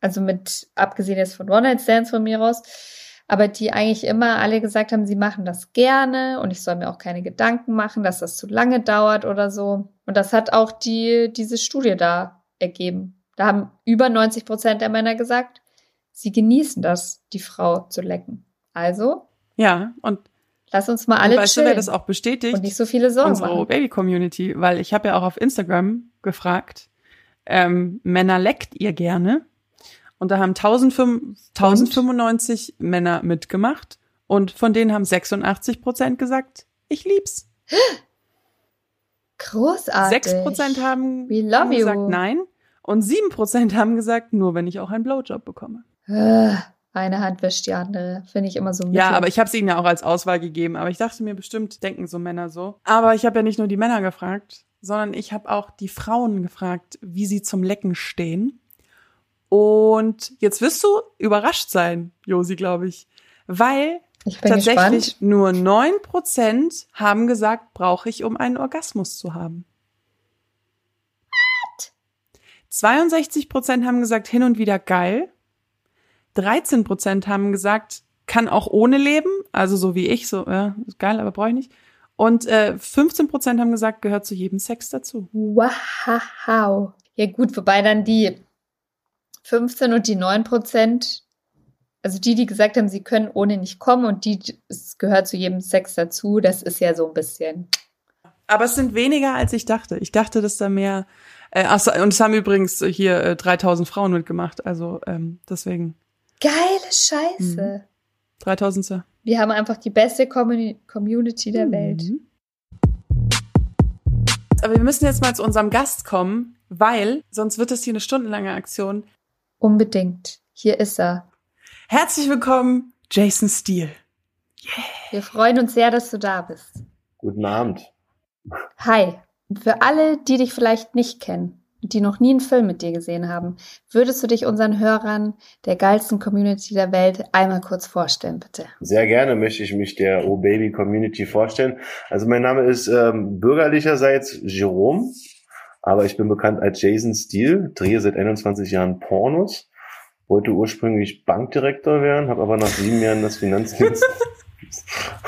[SPEAKER 2] also mit, abgesehen jetzt von One-Night-Stands von mir aus, aber die eigentlich immer alle gesagt haben, sie machen das gerne und ich soll mir auch keine Gedanken machen, dass das zu lange dauert oder so. Und das hat auch die, diese Studie da ergeben. Da haben über 90 Prozent der Männer gesagt, sie genießen das, die Frau zu lecken. Also.
[SPEAKER 3] Ja, und
[SPEAKER 2] Lass uns mal alle
[SPEAKER 3] weißt
[SPEAKER 2] chillen.
[SPEAKER 3] du, wer das auch bestätigt?
[SPEAKER 2] Und nicht so viele Sorgen
[SPEAKER 3] Unsere Baby-Community, weil ich habe ja auch auf Instagram gefragt, ähm, Männer leckt ihr gerne? Und da haben 1095 und? Männer mitgemacht und von denen haben 86 Prozent gesagt, ich lieb's.
[SPEAKER 2] Großartig.
[SPEAKER 3] 6 Prozent haben, haben gesagt nein und 7 Prozent haben gesagt, nur wenn ich auch einen Blowjob bekomme.
[SPEAKER 2] Äh. Eine Hand wäscht die andere. Finde ich immer so.
[SPEAKER 3] Mittel. Ja, aber ich habe es ihnen ja auch als Auswahl gegeben. Aber ich dachte mir, bestimmt denken so Männer so. Aber ich habe ja nicht nur die Männer gefragt, sondern ich habe auch die Frauen gefragt, wie sie zum Lecken stehen. Und jetzt wirst du überrascht sein, Josi, glaube ich. Weil tatsächlich gespannt. nur neun Prozent haben gesagt, brauche ich, um einen Orgasmus zu haben. What? 62 Prozent haben gesagt, hin und wieder geil. 13 Prozent haben gesagt, kann auch ohne leben, also so wie ich, so, ja, ist geil, aber brauche ich nicht. Und äh, 15 Prozent haben gesagt, gehört zu jedem Sex dazu.
[SPEAKER 2] Wow. Ja gut, wobei dann die 15 und die 9 Prozent, also die, die gesagt haben, sie können ohne nicht kommen und die, es gehört zu jedem Sex dazu, das ist ja so ein bisschen.
[SPEAKER 3] Aber es sind weniger, als ich dachte. Ich dachte, dass da mehr. Äh, achso, und es haben übrigens hier äh, 3000 Frauen mitgemacht, also ähm, deswegen.
[SPEAKER 2] Geile Scheiße. Mhm.
[SPEAKER 3] 3000.
[SPEAKER 2] Wir haben einfach die beste Community der mhm. Welt.
[SPEAKER 3] Aber wir müssen jetzt mal zu unserem Gast kommen, weil sonst wird es hier eine stundenlange Aktion.
[SPEAKER 2] Unbedingt. Hier ist er.
[SPEAKER 3] Herzlich willkommen, Jason Steele.
[SPEAKER 2] Yeah. Wir freuen uns sehr, dass du da bist.
[SPEAKER 4] Guten Abend.
[SPEAKER 2] Hi. Für alle, die dich vielleicht nicht kennen, die noch nie einen Film mit dir gesehen haben, würdest du dich unseren Hörern der geilsten Community der Welt einmal kurz vorstellen, bitte?
[SPEAKER 4] Sehr gerne möchte ich mich der Oh Baby Community vorstellen. Also mein Name ist ähm, bürgerlicherseits Jerome, aber ich bin bekannt als Jason Steele, drehe seit 21 Jahren Pornos, wollte ursprünglich Bankdirektor werden, habe aber nach sieben Jahren das Finanzdienst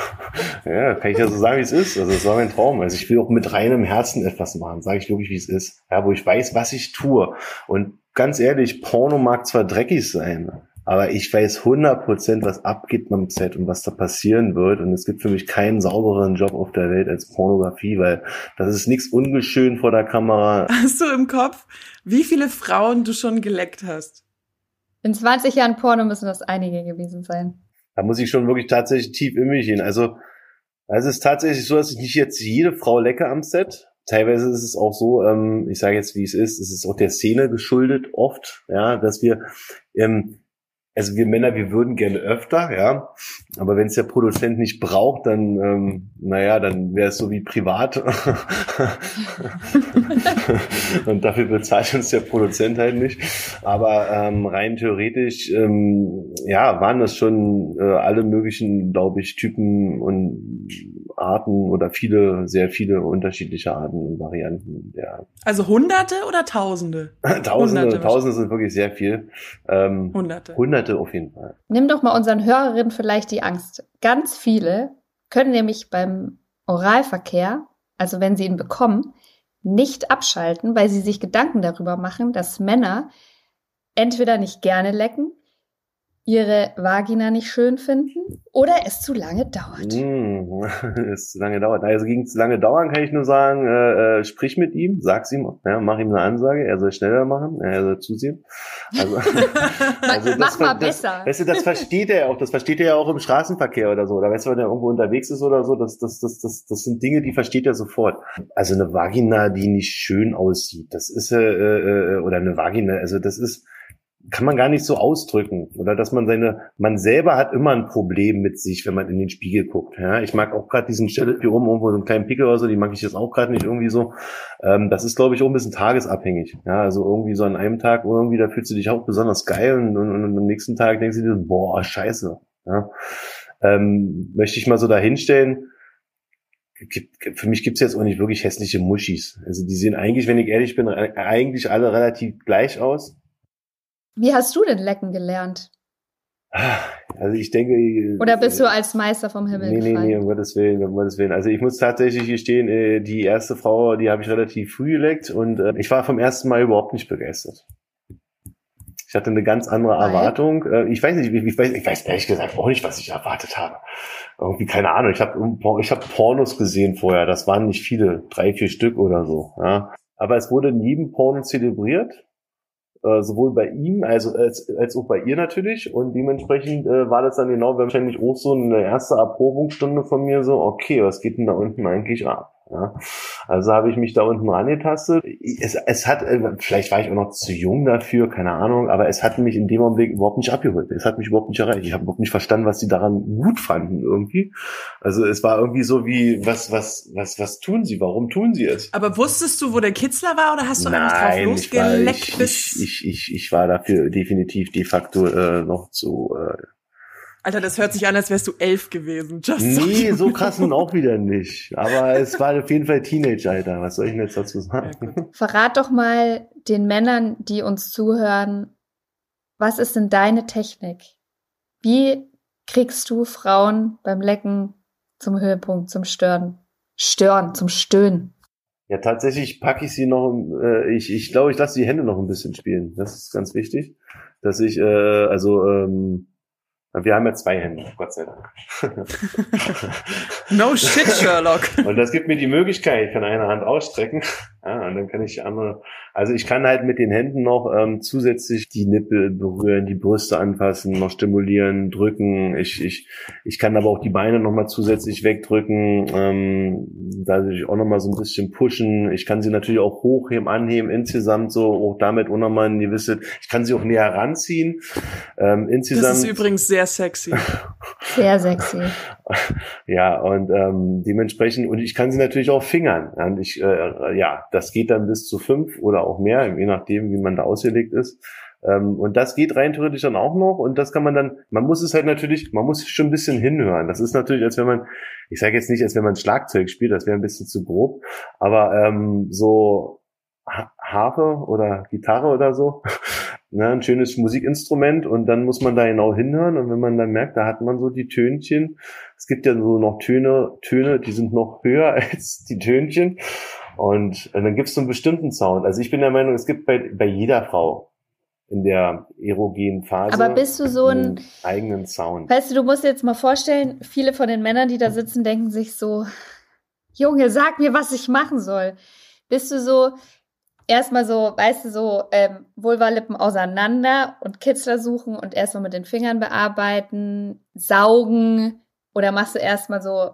[SPEAKER 4] ja, kann ich ja so sagen, wie es ist. Also das war mein Traum. Also ich will auch mit reinem Herzen etwas machen, sage ich wirklich, wie es ist. Ja, wo ich weiß, was ich tue. Und ganz ehrlich, Porno mag zwar dreckig sein, aber ich weiß 100 Prozent, was abgeht beim Set und was da passieren wird. Und es gibt für mich keinen saubereren Job auf der Welt als Pornografie, weil das ist nichts ungeschön vor der Kamera.
[SPEAKER 3] Hast du im Kopf, wie viele Frauen du schon geleckt hast?
[SPEAKER 2] In 20 Jahren Porno müssen das einige gewesen sein.
[SPEAKER 4] Da muss ich schon wirklich tatsächlich tief in mich gehen. Also, es ist tatsächlich so, dass ich nicht jetzt jede Frau lecke am Set, teilweise ist es auch so, ähm, ich sage jetzt, wie es ist, es ist auch der Szene geschuldet oft, ja, dass wir ähm, also wir Männer, wir würden gerne öfter, ja. Aber wenn es der Produzent nicht braucht, dann, ähm, naja, dann wäre es so wie privat. und dafür bezahlt uns der Produzent halt nicht. Aber ähm, rein theoretisch, ähm, ja, waren das schon äh, alle möglichen, glaube ich, Typen und Arten oder viele, sehr viele unterschiedliche Arten und Varianten. Ja.
[SPEAKER 3] Also Hunderte oder Tausende?
[SPEAKER 4] Tausende, Hunderte Tausende sind wirklich sehr viel.
[SPEAKER 3] Ähm, Hunderte.
[SPEAKER 4] Hunderte auf jeden Fall.
[SPEAKER 2] Nimm doch mal unseren Hörerinnen vielleicht die Angst. Ganz viele können nämlich beim Oralverkehr, also wenn sie ihn bekommen, nicht abschalten, weil sie sich Gedanken darüber machen, dass Männer entweder nicht gerne lecken ihre Vagina nicht schön finden oder es zu lange dauert.
[SPEAKER 4] Mm, es zu lange dauert. Also gegen zu lange dauern kann ich nur sagen, äh, äh, sprich mit ihm, sag's ihm, ja, mach ihm eine Ansage, er soll schneller machen, er soll zusehen. Also,
[SPEAKER 2] also das, mach mal das, besser.
[SPEAKER 4] Weißt du, das versteht er ja auch, das versteht er ja auch im Straßenverkehr oder so. Oder weißt du, wenn er irgendwo unterwegs ist oder so, das, das, das, das, das sind Dinge, die versteht er sofort. Also eine Vagina, die nicht schön aussieht, das ist äh, äh, oder eine Vagina, also das ist kann man gar nicht so ausdrücken. Oder dass man seine, man selber hat immer ein Problem mit sich, wenn man in den Spiegel guckt. Ja, ich mag auch gerade diesen Stelle hier oben irgendwo so einen kleinen Pickel oder so, die mag ich jetzt auch gerade nicht irgendwie so. Ähm, das ist, glaube ich, auch ein bisschen tagesabhängig. Ja, also irgendwie so an einem Tag irgendwie, da fühlst du dich auch besonders geil und, und, und am nächsten Tag denkst du dir, boah, scheiße. Ja, ähm, möchte ich mal so dahinstellen, für mich gibt's jetzt auch nicht wirklich hässliche Muschis. Also die sehen eigentlich, wenn ich ehrlich bin, eigentlich alle relativ gleich aus.
[SPEAKER 2] Wie hast du denn lecken gelernt?
[SPEAKER 4] Also ich denke.
[SPEAKER 2] Oder bist du als Meister vom Himmel
[SPEAKER 4] nee,
[SPEAKER 2] gefallen?
[SPEAKER 4] Nee, nee, um Gottes Willen, um Gottes Willen. Also ich muss tatsächlich gestehen, äh, die erste Frau, die habe ich relativ früh geleckt und äh, ich war vom ersten Mal überhaupt nicht begeistert. Ich hatte eine ganz andere Erwartung. Äh, ich weiß nicht, ich weiß, ich weiß ehrlich gesagt auch nicht, was ich erwartet habe. Irgendwie keine Ahnung. Ich habe ich hab Pornos gesehen vorher. Das waren nicht viele, drei, vier Stück oder so. Ja. Aber es wurde in jedem Porno zelebriert äh, sowohl bei ihm also als, als auch bei ihr natürlich. Und dementsprechend äh, war das dann genau wahrscheinlich auch so eine erste Erprobungsstunde von mir so, okay, was geht denn da unten eigentlich ab? Ja, also habe ich mich da unten rangetastet. Es, es hat, äh, vielleicht war ich auch noch zu jung dafür, keine Ahnung, aber es hat mich in dem Augenblick überhaupt nicht abgeholt. Es hat mich überhaupt nicht erreicht. Ich habe überhaupt nicht verstanden, was sie daran gut fanden irgendwie. Also es war irgendwie so wie, was, was, was, was tun sie? Warum tun sie es?
[SPEAKER 3] Aber wusstest du, wo der Kitzler war oder hast du
[SPEAKER 4] Nein,
[SPEAKER 3] einfach drauf losgeleckt?
[SPEAKER 4] Ich war, ich, ich, ich, ich, war dafür definitiv de facto äh, noch zu äh,
[SPEAKER 3] Alter, das hört sich an, als wärst du elf gewesen.
[SPEAKER 4] Just nee, so krass nun auch wieder nicht. Aber es war auf jeden Fall Teenage-Alter. Was soll ich denn jetzt dazu sagen?
[SPEAKER 2] Ja, Verrat doch mal den Männern, die uns zuhören, was ist denn deine Technik? Wie kriegst du Frauen beim Lecken zum Höhepunkt, zum Stören? Stören, zum Stöhnen.
[SPEAKER 4] Ja, tatsächlich packe ich sie noch, äh, ich, ich glaube, ich lasse die Hände noch ein bisschen spielen. Das ist ganz wichtig. Dass ich, äh, also, ähm, wir haben ja zwei Hände, Gott sei Dank.
[SPEAKER 3] no shit, Sherlock.
[SPEAKER 4] Und das gibt mir die Möglichkeit, ich kann eine Hand ausstrecken ja, und dann kann ich andere. Also ich kann halt mit den Händen noch ähm, zusätzlich die Nippel berühren, die Brüste anfassen, noch stimulieren, drücken. Ich, ich, ich kann aber auch die Beine nochmal zusätzlich wegdrücken, ähm, dadurch auch nochmal so ein bisschen pushen. Ich kann sie natürlich auch hochheben, anheben, insgesamt so, auch damit auch nochmal ein gewisses, ich kann sie auch näher ranziehen. Ähm, insgesamt,
[SPEAKER 3] das ist übrigens sehr sexy.
[SPEAKER 2] Sehr sexy.
[SPEAKER 4] ja, und ähm, dementsprechend, und ich kann sie natürlich auch fingern. Und ich, äh, ja, das geht dann bis zu fünf oder auch mehr, je nachdem, wie man da ausgelegt ist. Ähm, und das geht rein theoretisch dann auch noch. Und das kann man dann, man muss es halt natürlich, man muss schon ein bisschen hinhören. Das ist natürlich, als wenn man, ich sage jetzt nicht, als wenn man Schlagzeug spielt, das wäre ein bisschen zu grob, aber ähm, so Harfe oder Gitarre oder so, ne, ein schönes Musikinstrument und dann muss man da genau hinhören und wenn man dann merkt, da hat man so die Tönchen, es gibt ja so noch Töne, Töne, die sind noch höher als die Tönchen und äh, dann gibt es so einen bestimmten Sound. Also ich bin der Meinung, es gibt bei, bei jeder Frau in der erogenen Phase
[SPEAKER 2] Aber bist du so ein
[SPEAKER 4] eigenen Sound.
[SPEAKER 2] Weißt du, du musst dir jetzt mal vorstellen, viele von den Männern, die da sitzen, denken sich so, Junge, sag mir, was ich machen soll. Bist du so erstmal so, weißt du, so ähm, Vulvalippen auseinander und Kitzler suchen und erstmal mit den Fingern bearbeiten, saugen oder machst du erstmal so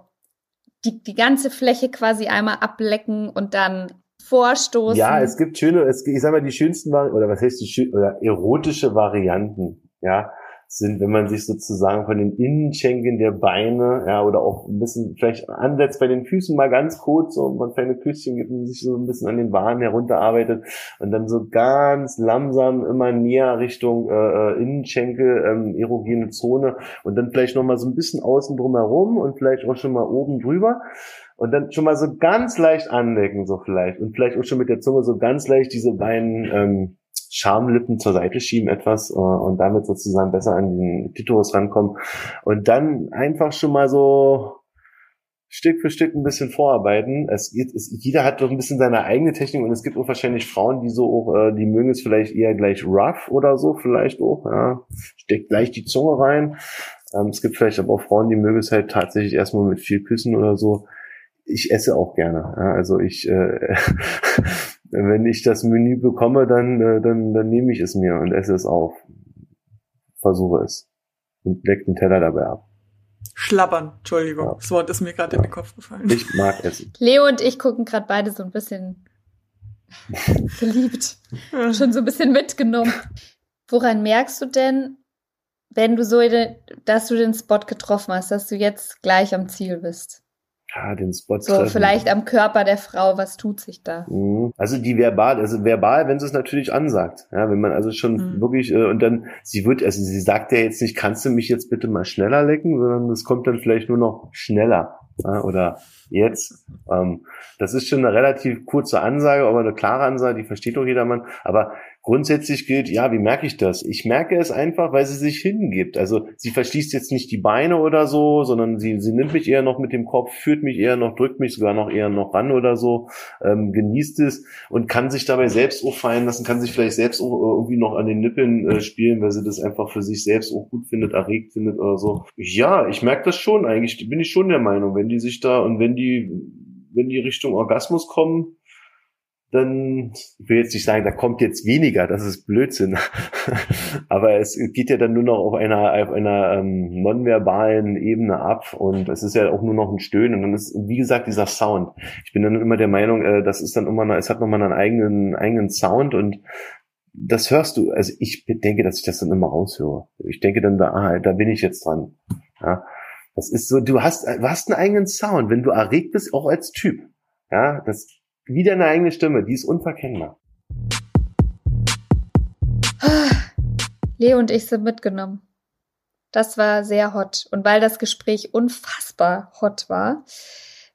[SPEAKER 2] die, die ganze Fläche quasi einmal ablecken und dann vorstoßen.
[SPEAKER 4] Ja, es gibt schöne, es, ich sag mal, die schönsten Vari oder was heißt die oder erotische Varianten, ja, sind, wenn man sich sozusagen von den Innenschenkeln der Beine, ja, oder auch ein bisschen vielleicht ansetzt bei den Füßen mal ganz kurz, so man kleine Küsschen gibt und sich so ein bisschen an den Bahnen herunterarbeitet und dann so ganz langsam immer näher Richtung äh, äh, Innenschenkel, ähm, erogene Zone und dann vielleicht nochmal so ein bisschen außen drum herum und vielleicht auch schon mal oben drüber und dann schon mal so ganz leicht anlecken, so vielleicht. Und vielleicht auch schon mit der Zunge so ganz leicht diese beiden ähm, Schamlippen zur Seite schieben etwas äh, und damit sozusagen besser an den Klitoris rankommen. Und dann einfach schon mal so Stück für Stück ein bisschen vorarbeiten. Es geht, es, jeder hat doch ein bisschen seine eigene Technik und es gibt auch wahrscheinlich Frauen, die so auch, äh, die mögen es vielleicht eher gleich rough oder so, vielleicht auch, ja. Steckt gleich die Zunge rein. Ähm, es gibt vielleicht aber auch Frauen, die mögen es halt tatsächlich erstmal mit viel Küssen oder so. Ich esse auch gerne. Ja. Also ich äh, wenn ich das Menü bekomme, dann, äh, dann, dann nehme ich es mir und esse es auf. Versuche es. Und leck den Teller dabei ab.
[SPEAKER 3] Schlabbern, Entschuldigung. Ja. Das Wort ist mir gerade ja. in den Kopf gefallen.
[SPEAKER 4] Ich mag Essen.
[SPEAKER 2] Leo und ich gucken gerade beide so ein bisschen verliebt. Schon so ein bisschen mitgenommen. Woran merkst du denn, wenn du so, dass du den Spot getroffen hast, dass du jetzt gleich am Ziel bist?
[SPEAKER 4] Ja, den Spot
[SPEAKER 2] So, treffen. vielleicht am Körper der Frau, was tut sich da?
[SPEAKER 4] Mhm. Also die verbal, also verbal, wenn sie es natürlich ansagt. Ja, wenn man also schon mhm. wirklich, äh, und dann, sie wird, also sie sagt ja jetzt nicht, kannst du mich jetzt bitte mal schneller lecken, sondern es kommt dann vielleicht nur noch schneller. Ja, oder jetzt. Ähm, das ist schon eine relativ kurze Ansage, aber eine klare Ansage, die versteht doch jedermann. Aber grundsätzlich gilt, ja, wie merke ich das? Ich merke es einfach, weil sie sich hingibt. Also sie verschließt jetzt nicht die Beine oder so, sondern sie, sie nimmt mich eher noch mit dem Kopf, führt mich eher noch, drückt mich sogar noch eher noch ran oder so, ähm, genießt es und kann sich dabei selbst auch fallen lassen, kann sich vielleicht selbst auch irgendwie noch an den Nippeln äh, spielen, weil sie das einfach für sich selbst auch gut findet, erregt findet oder so. Ja, ich merke das schon eigentlich, bin ich schon der Meinung, wenn die sich da und wenn die, wenn die Richtung Orgasmus kommen, dann, ich will jetzt nicht sagen, da kommt jetzt weniger, das ist Blödsinn. Aber es geht ja dann nur noch auf einer, auf einer ähm, nonverbalen Ebene ab und es ist ja auch nur noch ein Stöhnen. Und dann ist, wie gesagt, dieser Sound. Ich bin dann immer der Meinung, äh, das ist dann immer, noch, es hat nochmal einen eigenen, eigenen Sound und das hörst du. Also ich denke, dass ich das dann immer raushöre. Ich denke dann, da, ah, da bin ich jetzt dran. Ja. Das ist so, du hast, du hast einen eigenen Sound, wenn du erregt bist, auch als Typ. Ja, das wie deine eigene Stimme, die ist unverkennbar.
[SPEAKER 2] Leo und ich sind mitgenommen. Das war sehr hot. Und weil das Gespräch unfassbar hot war,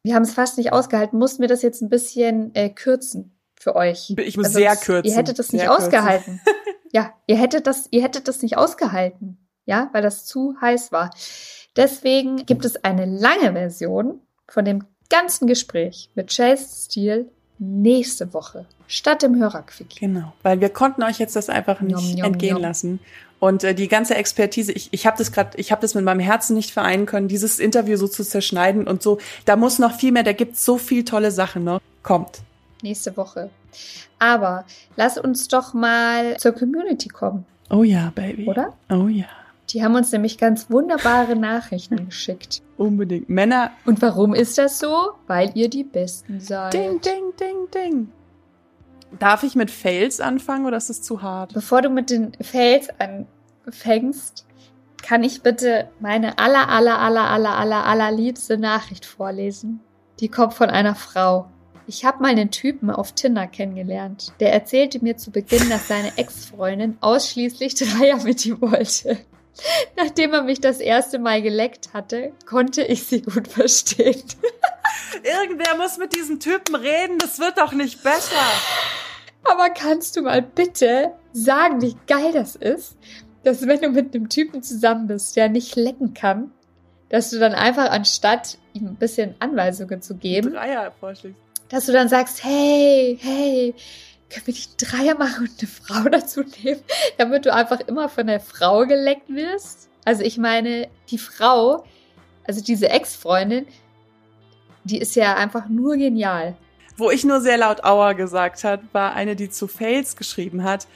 [SPEAKER 2] wir haben es fast nicht ausgehalten, mussten wir das jetzt ein bisschen äh, kürzen für euch.
[SPEAKER 3] Ich muss also sehr kürzen.
[SPEAKER 2] Ihr hättet das nicht ausgehalten. ja, ihr hättet das, ihr hättet das nicht ausgehalten. Ja, weil das zu heiß war. Deswegen gibt es eine lange Version von dem ganzen Gespräch mit Chase Steele nächste Woche statt im Hörerquick.
[SPEAKER 3] Genau, weil wir konnten euch jetzt das einfach nicht njom, njom, entgehen njom. lassen. Und äh, die ganze Expertise, ich, ich habe das gerade, ich habe das mit meinem Herzen nicht vereinen können, dieses Interview so zu zerschneiden und so. Da muss noch viel mehr, da gibt so viel tolle Sachen noch. Kommt.
[SPEAKER 2] Nächste Woche. Aber lass uns doch mal zur Community kommen.
[SPEAKER 3] Oh ja, Baby.
[SPEAKER 2] Oder?
[SPEAKER 3] Oh ja.
[SPEAKER 2] Die haben uns nämlich ganz wunderbare Nachrichten geschickt.
[SPEAKER 3] Unbedingt. Männer.
[SPEAKER 2] Und warum ist das so? Weil ihr die Besten seid.
[SPEAKER 3] Ding, ding, ding, ding. Darf ich mit Fails anfangen oder ist das zu hart?
[SPEAKER 2] Bevor du mit den Fails anfängst, kann ich bitte meine aller, aller, aller, aller, aller, aller liebste Nachricht vorlesen. Die kommt von einer Frau. Ich habe mal einen Typen auf Tinder kennengelernt. Der erzählte mir zu Beginn, dass seine Ex-Freundin ausschließlich Dreier mit ihm wollte. Nachdem er mich das erste Mal geleckt hatte, konnte ich sie gut verstehen.
[SPEAKER 3] Irgendwer muss mit diesem Typen reden, das wird doch nicht besser.
[SPEAKER 2] Aber kannst du mal bitte sagen, wie geil das ist, dass wenn du mit einem Typen zusammen bist, der nicht lecken kann, dass du dann einfach anstatt ihm ein bisschen Anweisungen zu geben, dass du dann sagst, hey, hey, können wir nicht Dreier machen und eine Frau dazu nehmen, damit du einfach immer von der Frau geleckt wirst? Also ich meine, die Frau, also diese Ex-Freundin, die ist ja einfach nur genial.
[SPEAKER 3] Wo ich nur sehr laut Aua gesagt hat, war eine, die zu Fails geschrieben hat.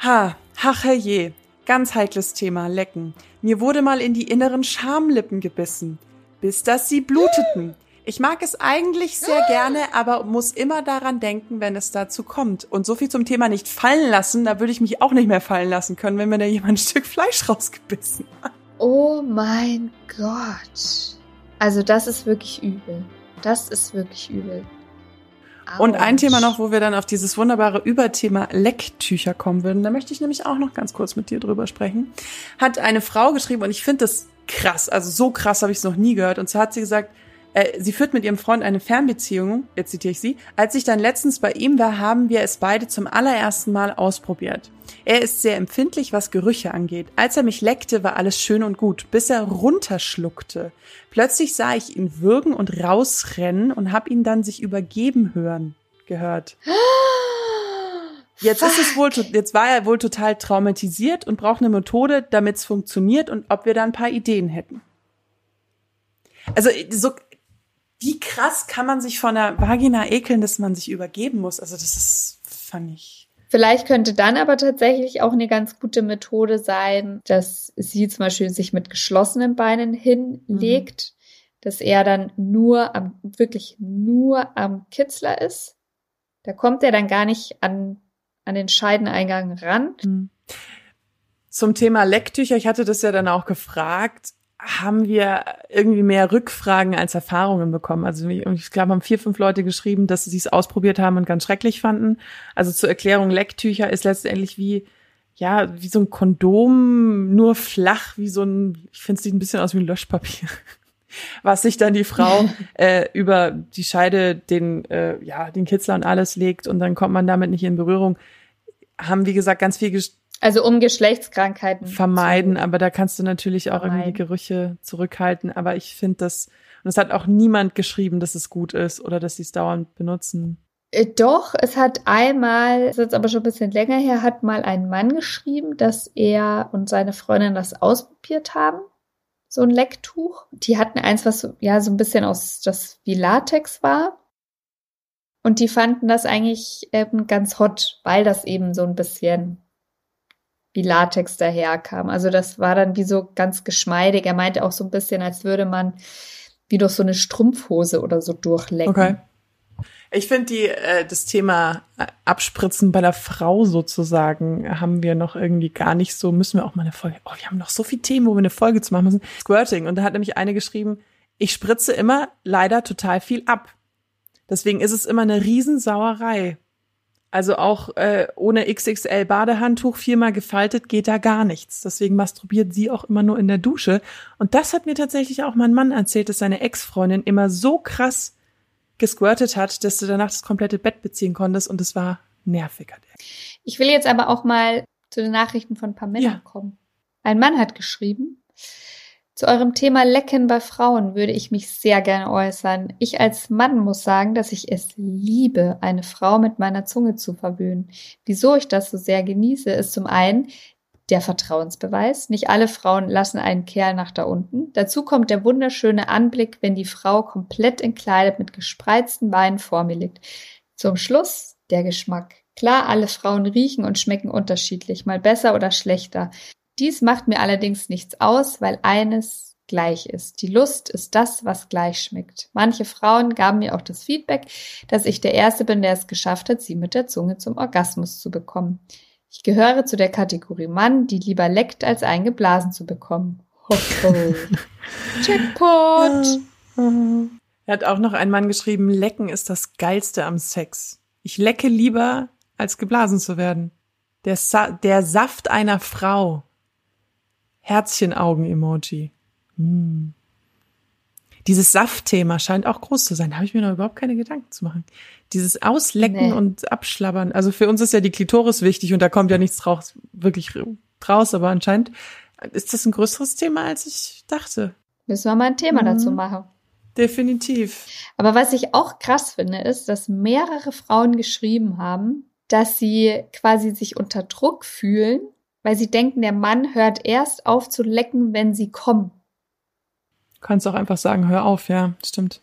[SPEAKER 3] Ha, ach herrje, ganz heikles Thema, Lecken. Mir wurde mal in die inneren Schamlippen gebissen, bis dass sie bluteten. Ich mag es eigentlich sehr gerne, aber muss immer daran denken, wenn es dazu kommt. Und so viel zum Thema nicht fallen lassen, da würde ich mich auch nicht mehr fallen lassen können, wenn mir da jemand ein Stück Fleisch rausgebissen hat.
[SPEAKER 2] Oh mein Gott. Also das ist wirklich übel. Das ist wirklich übel.
[SPEAKER 3] Und ein. Thema noch, wo wir dann auf dieses wunderbare Überthema Lecktücher kommen würden. Da möchte ich nämlich auch noch ganz kurz mit dir drüber sprechen. Hat eine Frau geschrieben und ich finde das krass. Also so krass habe ich es noch nie gehört. Und zwar hat sie gesagt, äh, sie führt mit ihrem Freund eine Fernbeziehung. Jetzt zitiere ich sie. Als ich dann letztens bei ihm war, haben wir es beide zum allerersten Mal ausprobiert. Er ist sehr empfindlich, was Gerüche angeht. Als er mich leckte, war alles schön und gut, bis er runterschluckte. Plötzlich sah ich ihn würgen und rausrennen und habe ihn dann sich übergeben hören gehört. Jetzt ist es wohl, jetzt war er wohl total traumatisiert und braucht eine Methode, damit es funktioniert und ob wir da ein paar Ideen hätten. Also so, wie krass kann man sich von der Vagina ekeln, dass man sich übergeben muss? Also das ist, fand ich.
[SPEAKER 2] Vielleicht könnte dann aber tatsächlich auch eine ganz gute Methode sein, dass sie zum Beispiel sich mit geschlossenen Beinen hinlegt, dass er dann nur am, wirklich nur am Kitzler ist. Da kommt er dann gar nicht an, an den Scheideneingang ran.
[SPEAKER 3] Zum Thema Lecktücher, ich hatte das ja dann auch gefragt, haben wir irgendwie mehr Rückfragen als Erfahrungen bekommen. Also ich glaube, haben vier, fünf Leute geschrieben, dass sie es ausprobiert haben und ganz schrecklich fanden. Also zur Erklärung, Lecktücher ist letztendlich wie, ja, wie so ein Kondom, nur flach, wie so ein, ich finde es sieht ein bisschen aus wie ein Löschpapier. Was sich dann die Frau äh, über die Scheide, den, äh, ja, den Kitzler und alles legt und dann kommt man damit nicht in Berührung. Haben, wie gesagt, ganz viel
[SPEAKER 2] Also um Geschlechtskrankheiten
[SPEAKER 3] vermeiden, aber da kannst du natürlich auch irgendwie
[SPEAKER 2] vermeiden.
[SPEAKER 3] Gerüche zurückhalten. Aber ich finde das, und es hat auch niemand geschrieben, dass es gut ist oder dass sie es dauernd benutzen.
[SPEAKER 2] Äh, Doch, es hat einmal, ist jetzt aber schon ein bisschen länger her, hat mal ein Mann geschrieben, dass er und seine Freundin das ausprobiert haben. So ein Lecktuch. Die hatten eins, was so, ja so ein bisschen aus, das wie Latex war. Und die fanden das eigentlich ähm, ganz hot, weil das eben so ein bisschen wie Latex daherkam. Also das war dann wie so ganz geschmeidig. Er meinte auch so ein bisschen, als würde man wie durch so eine Strumpfhose oder so durchlecken.
[SPEAKER 3] Okay. Ich finde die äh, das Thema äh, Abspritzen bei der Frau sozusagen haben wir noch irgendwie gar nicht so. Müssen wir auch mal eine Folge. Oh, wir haben noch so viele Themen, wo wir eine Folge zu machen müssen. Squirting und da hat nämlich eine geschrieben: Ich spritze immer leider total viel ab. Deswegen ist es immer eine Riesensauerei. Also auch äh, ohne XXL Badehandtuch viermal gefaltet geht da gar nichts. Deswegen masturbiert sie auch immer nur in der Dusche. Und das hat mir tatsächlich auch mein Mann erzählt, dass seine Ex-Freundin immer so krass gesquirtet hat, dass du danach das komplette Bett beziehen konntest und es war nerviger.
[SPEAKER 2] Ich will jetzt aber auch mal zu den Nachrichten von ein paar Männern
[SPEAKER 3] Ja.
[SPEAKER 2] kommen. Ein Mann hat geschrieben, zu eurem Thema Lecken bei Frauen würde ich mich sehr gerne äußern. Ich als Mann muss sagen, dass ich es liebe, eine Frau mit meiner Zunge zu verwöhnen. Wieso ich das so sehr genieße, ist zum einen der Vertrauensbeweis. Nicht alle Frauen lassen einen Kerl nach da unten. Dazu kommt der wunderschöne Anblick, wenn die Frau komplett entkleidet mit gespreizten Beinen vor mir liegt. Zum Schluss der Geschmack. Klar, alle Frauen riechen und schmecken unterschiedlich, mal besser oder schlechter. Dies macht mir allerdings nichts aus, weil eines gleich ist. Die Lust ist das, was gleich schmeckt. Manche Frauen gaben mir auch das Feedback, dass ich der Erste bin, der es geschafft hat, sie mit der Zunge zum Orgasmus zu bekommen. Ich gehöre zu der Kategorie Mann, die lieber leckt, als eingeblasen zu bekommen. Ho, ho. Jackpot!
[SPEAKER 3] Er hat auch noch ein Mann geschrieben, Lecken ist das Geilste am Sex. Ich lecke lieber, als geblasen zu werden. Der, Sa der Saft einer Frau. Herzchen-Augen-Emoji. Hm. Dieses Saftthema scheint auch groß zu sein. Da habe ich mir noch überhaupt keine Gedanken zu machen. Dieses Auslecken
[SPEAKER 2] Nee.
[SPEAKER 3] und Abschlabbern. Also für uns ist ja die Klitoris wichtig und da kommt ja nichts raus, wirklich raus, aber anscheinend ist das ein größeres Thema, als ich dachte.
[SPEAKER 2] Müssen wir mal ein Thema
[SPEAKER 3] Mhm.
[SPEAKER 2] dazu machen.
[SPEAKER 3] Definitiv.
[SPEAKER 2] Aber was ich auch krass finde, ist, dass mehrere Frauen geschrieben haben, dass sie quasi sich unter Druck fühlen, weil sie denken, der Mann hört erst auf zu lecken, wenn sie kommen.
[SPEAKER 3] Du kannst auch einfach sagen, hör auf, ja, stimmt.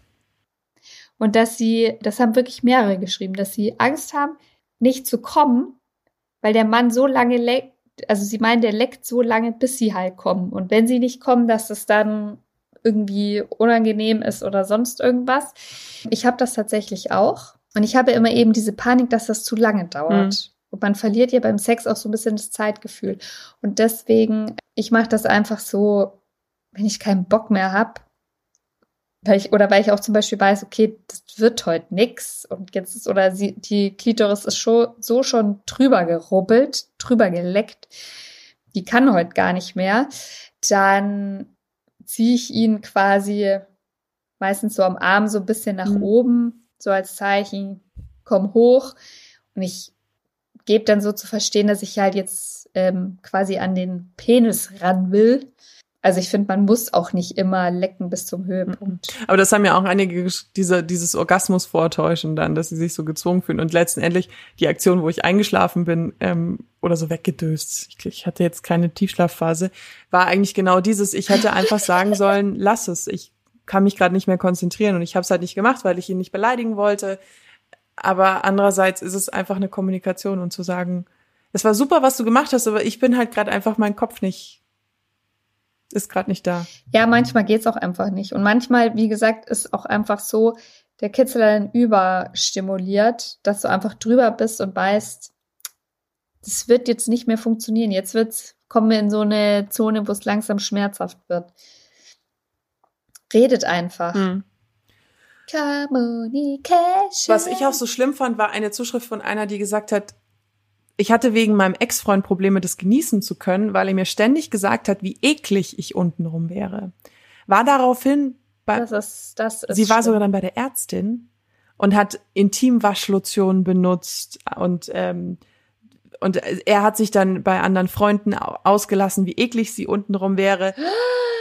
[SPEAKER 2] Und dass sie, das haben wirklich mehrere geschrieben, dass sie Angst haben, nicht zu kommen, weil der Mann so lange leckt, also sie meinen, der leckt so lange, bis sie halt kommen. Und wenn sie nicht kommen, dass das dann irgendwie unangenehm ist oder sonst irgendwas. Ich habe das tatsächlich auch. Und ich habe immer eben diese Panik, dass das zu lange dauert. Mhm. Und man verliert ja beim Sex auch so ein bisschen das Zeitgefühl. Und deswegen, ich mache das einfach so, wenn ich keinen Bock mehr habe, weil ich, oder weil ich auch zum Beispiel weiß, okay, das wird heute nix und jetzt ist, oder sie, die Klitoris ist schon, so schon drüber gerubbelt, drüber geleckt, die kann heute gar nicht mehr, dann ziehe ich ihn quasi meistens so am Arm so ein bisschen nach mhm. oben, so als Zeichen, komm hoch und ich gebe dann so zu verstehen, dass ich halt jetzt ähm, quasi an den Penis ran will also ich finde, man muss auch nicht immer lecken bis zum Höhepunkt.
[SPEAKER 3] Aber das haben ja auch einige diese, dieses Orgasmus vortäuschen dann, dass sie sich so gezwungen fühlen. Und letztendlich die Aktion, wo ich eingeschlafen bin ähm, oder so weggedöst, ich, ich hatte jetzt keine Tiefschlafphase, war eigentlich genau dieses, ich hätte einfach sagen sollen, lass es, ich kann mich gerade nicht mehr konzentrieren und ich habe es halt nicht gemacht, weil ich ihn nicht beleidigen wollte. Aber andererseits ist es einfach eine Kommunikation und zu sagen, es war super, was du gemacht hast, aber ich bin halt gerade einfach mein Kopf nicht ist gerade nicht da.
[SPEAKER 2] Ja, manchmal geht's auch einfach nicht. Und manchmal, wie gesagt, ist auch einfach so, der Kitzel dann überstimuliert, dass du einfach drüber bist und weißt, das wird jetzt nicht mehr funktionieren. Jetzt wird's, kommen wir in so eine Zone, wo es langsam schmerzhaft wird. Redet einfach. Hm.
[SPEAKER 3] Communication. Was ich auch so schlimm fand, war eine Zuschrift von einer, die gesagt hat, ich hatte wegen meinem Ex-Freund Probleme, das genießen zu können, weil er mir ständig gesagt hat, wie eklig ich untenrum wäre. War daraufhin bei,
[SPEAKER 2] das ist, das ist
[SPEAKER 3] sie war sogar dann bei der Ärztin und hat Intimwaschlotion benutzt und ähm, und er hat sich dann bei anderen Freunden ausgelassen, wie eklig sie untenrum wäre.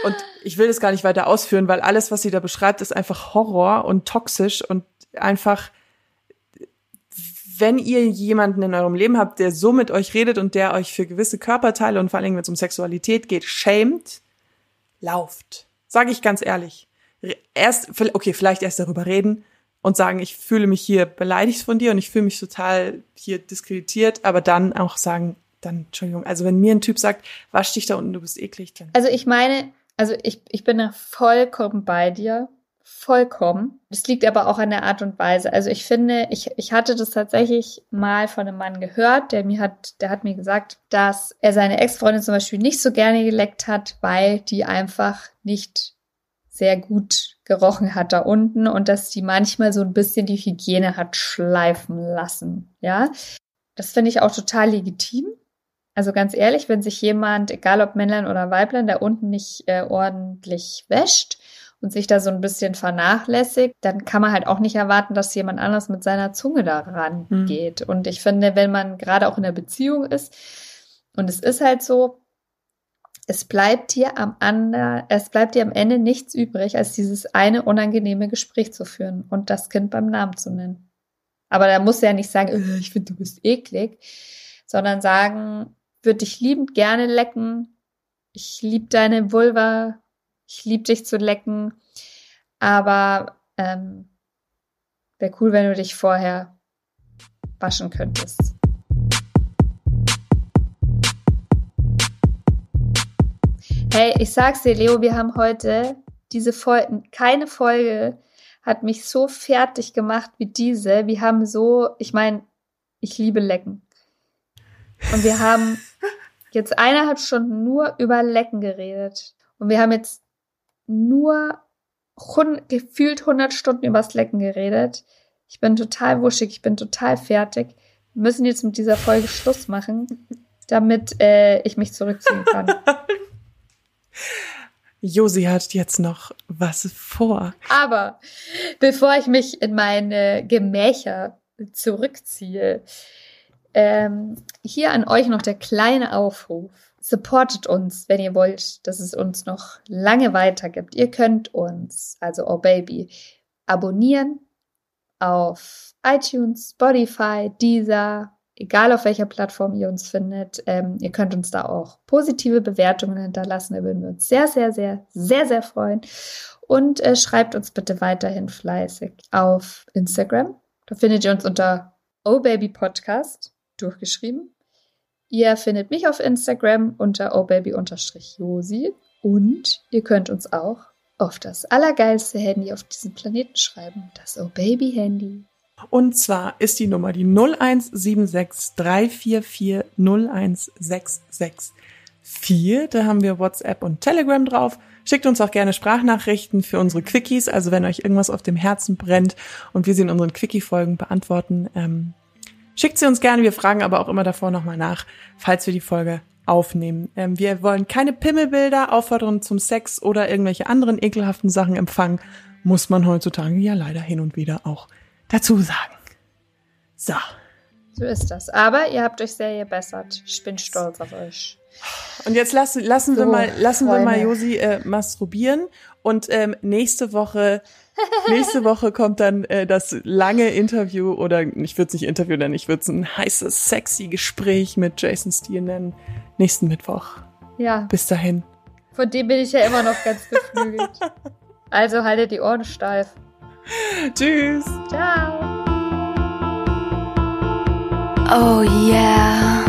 [SPEAKER 3] Und ich will das gar nicht weiter ausführen, weil alles, was sie da beschreibt, ist einfach Horror und toxisch und einfach wenn ihr jemanden in eurem Leben habt, der so mit euch redet und der euch für gewisse Körperteile und vor allem, wenn es um Sexualität geht, schämt, lauft. Sage ich ganz ehrlich. Erst, okay, vielleicht erst darüber reden und sagen, ich fühle mich hier beleidigt von dir und ich fühle mich total hier diskreditiert, aber dann auch sagen, dann, Entschuldigung, also wenn mir ein Typ sagt, wasch dich da unten, du bist eklig, dann.
[SPEAKER 2] Also ich meine, also ich, ich bin da vollkommen bei dir vollkommen. Das liegt aber auch an der Art und Weise. Also ich finde, ich, ich hatte das tatsächlich mal von einem Mann gehört, der mir hat, der hat mir gesagt, dass er seine Ex-Freundin zum Beispiel nicht so gerne geleckt hat, weil die einfach nicht sehr gut gerochen hat da unten und dass die manchmal so ein bisschen die Hygiene hat schleifen lassen. Ja, das finde ich auch total legitim. Also ganz ehrlich, wenn sich jemand, egal ob Männlein oder Weiblein, da unten nicht äh, ordentlich wäscht und sich da so ein bisschen vernachlässigt, dann kann man halt auch nicht erwarten, dass jemand anders mit seiner Zunge da rangeht. Mhm. Und ich finde, wenn man gerade auch in der Beziehung ist, und es ist halt so, es bleibt dir am ander, es bleibt dir am Ende nichts übrig, als dieses eine unangenehme Gespräch zu führen und das Kind beim Namen zu nennen. Aber da muss ja nicht sagen, äh, ich finde, du bist eklig, sondern sagen, würde dich liebend gerne lecken. Ich liebe deine Vulva, ich liebe dich zu lecken. Aber ähm, wäre cool, wenn du dich vorher waschen könntest. Hey, ich sag's dir, Leo, wir haben heute diese Folge, keine Folge hat mich so fertig gemacht wie diese. Wir haben so, ich meine, ich liebe Lecken. Und wir haben jetzt eineinhalb Stunden nur über Lecken geredet. Und wir haben jetzt nur gefühlt 100 Stunden übers Lecken geredet. Ich bin total wuschig, ich bin total fertig. Wir müssen jetzt mit dieser Folge Schluss machen, damit äh, ich mich zurückziehen kann.
[SPEAKER 3] Josi hat jetzt noch was vor.
[SPEAKER 2] Aber bevor ich mich in meine Gemächer zurückziehe, ähm, hier an euch noch der kleine Aufruf supportet uns, wenn ihr wollt, dass es uns noch lange weitergibt. Ihr könnt uns, also Oh Baby, abonnieren auf iTunes, Spotify, Deezer, egal auf welcher Plattform ihr uns findet. Ähm, ihr könnt uns da auch positive Bewertungen hinterlassen. Da würden wir uns sehr, sehr, sehr, sehr, sehr freuen. Und äh, schreibt uns bitte weiterhin fleißig auf Instagram. Da findet ihr uns unter Oh Baby Podcast durchgeschrieben. Ihr findet mich auf Instagram unter ohbaby-josi und ihr könnt uns auch auf das allergeilste Handy auf diesem Planeten schreiben. Das Oh Baby Handy.
[SPEAKER 3] Und zwar ist die Nummer die 0176 344 01664. Da haben wir WhatsApp und Telegram drauf. Schickt uns auch gerne Sprachnachrichten für unsere Quickies. Also wenn euch irgendwas auf dem Herzen brennt und wir sie in unseren Quickie-Folgen beantworten, ähm, schickt sie uns gerne. Wir fragen aber auch immer davor nochmal nach, falls wir die Folge aufnehmen. Ähm, wir wollen keine Pimmelbilder, Aufforderungen zum Sex oder irgendwelche anderen ekelhaften Sachen empfangen. Muss man heutzutage ja leider hin und wieder auch dazu sagen. So.
[SPEAKER 2] So ist das. Aber ihr habt euch sehr gebessert. Ich bin stolz auf euch.
[SPEAKER 3] Und jetzt lassen, lassen so, wir mal, lassen Freunde. wir mal Josi äh, masturbieren. Und ähm, nächste Woche, nächste Woche kommt dann äh, das lange Interview oder ich würde es nicht Interview nennen, ich würde es ein heißes, sexy Gespräch mit Jason Steele nennen. Nächsten Mittwoch.
[SPEAKER 2] Ja.
[SPEAKER 3] Bis dahin.
[SPEAKER 2] Von dem bin ich ja immer noch ganz beflügelt. also haltet die Ohren steif.
[SPEAKER 3] Tschüss.
[SPEAKER 2] Ciao.
[SPEAKER 5] Oh yeah.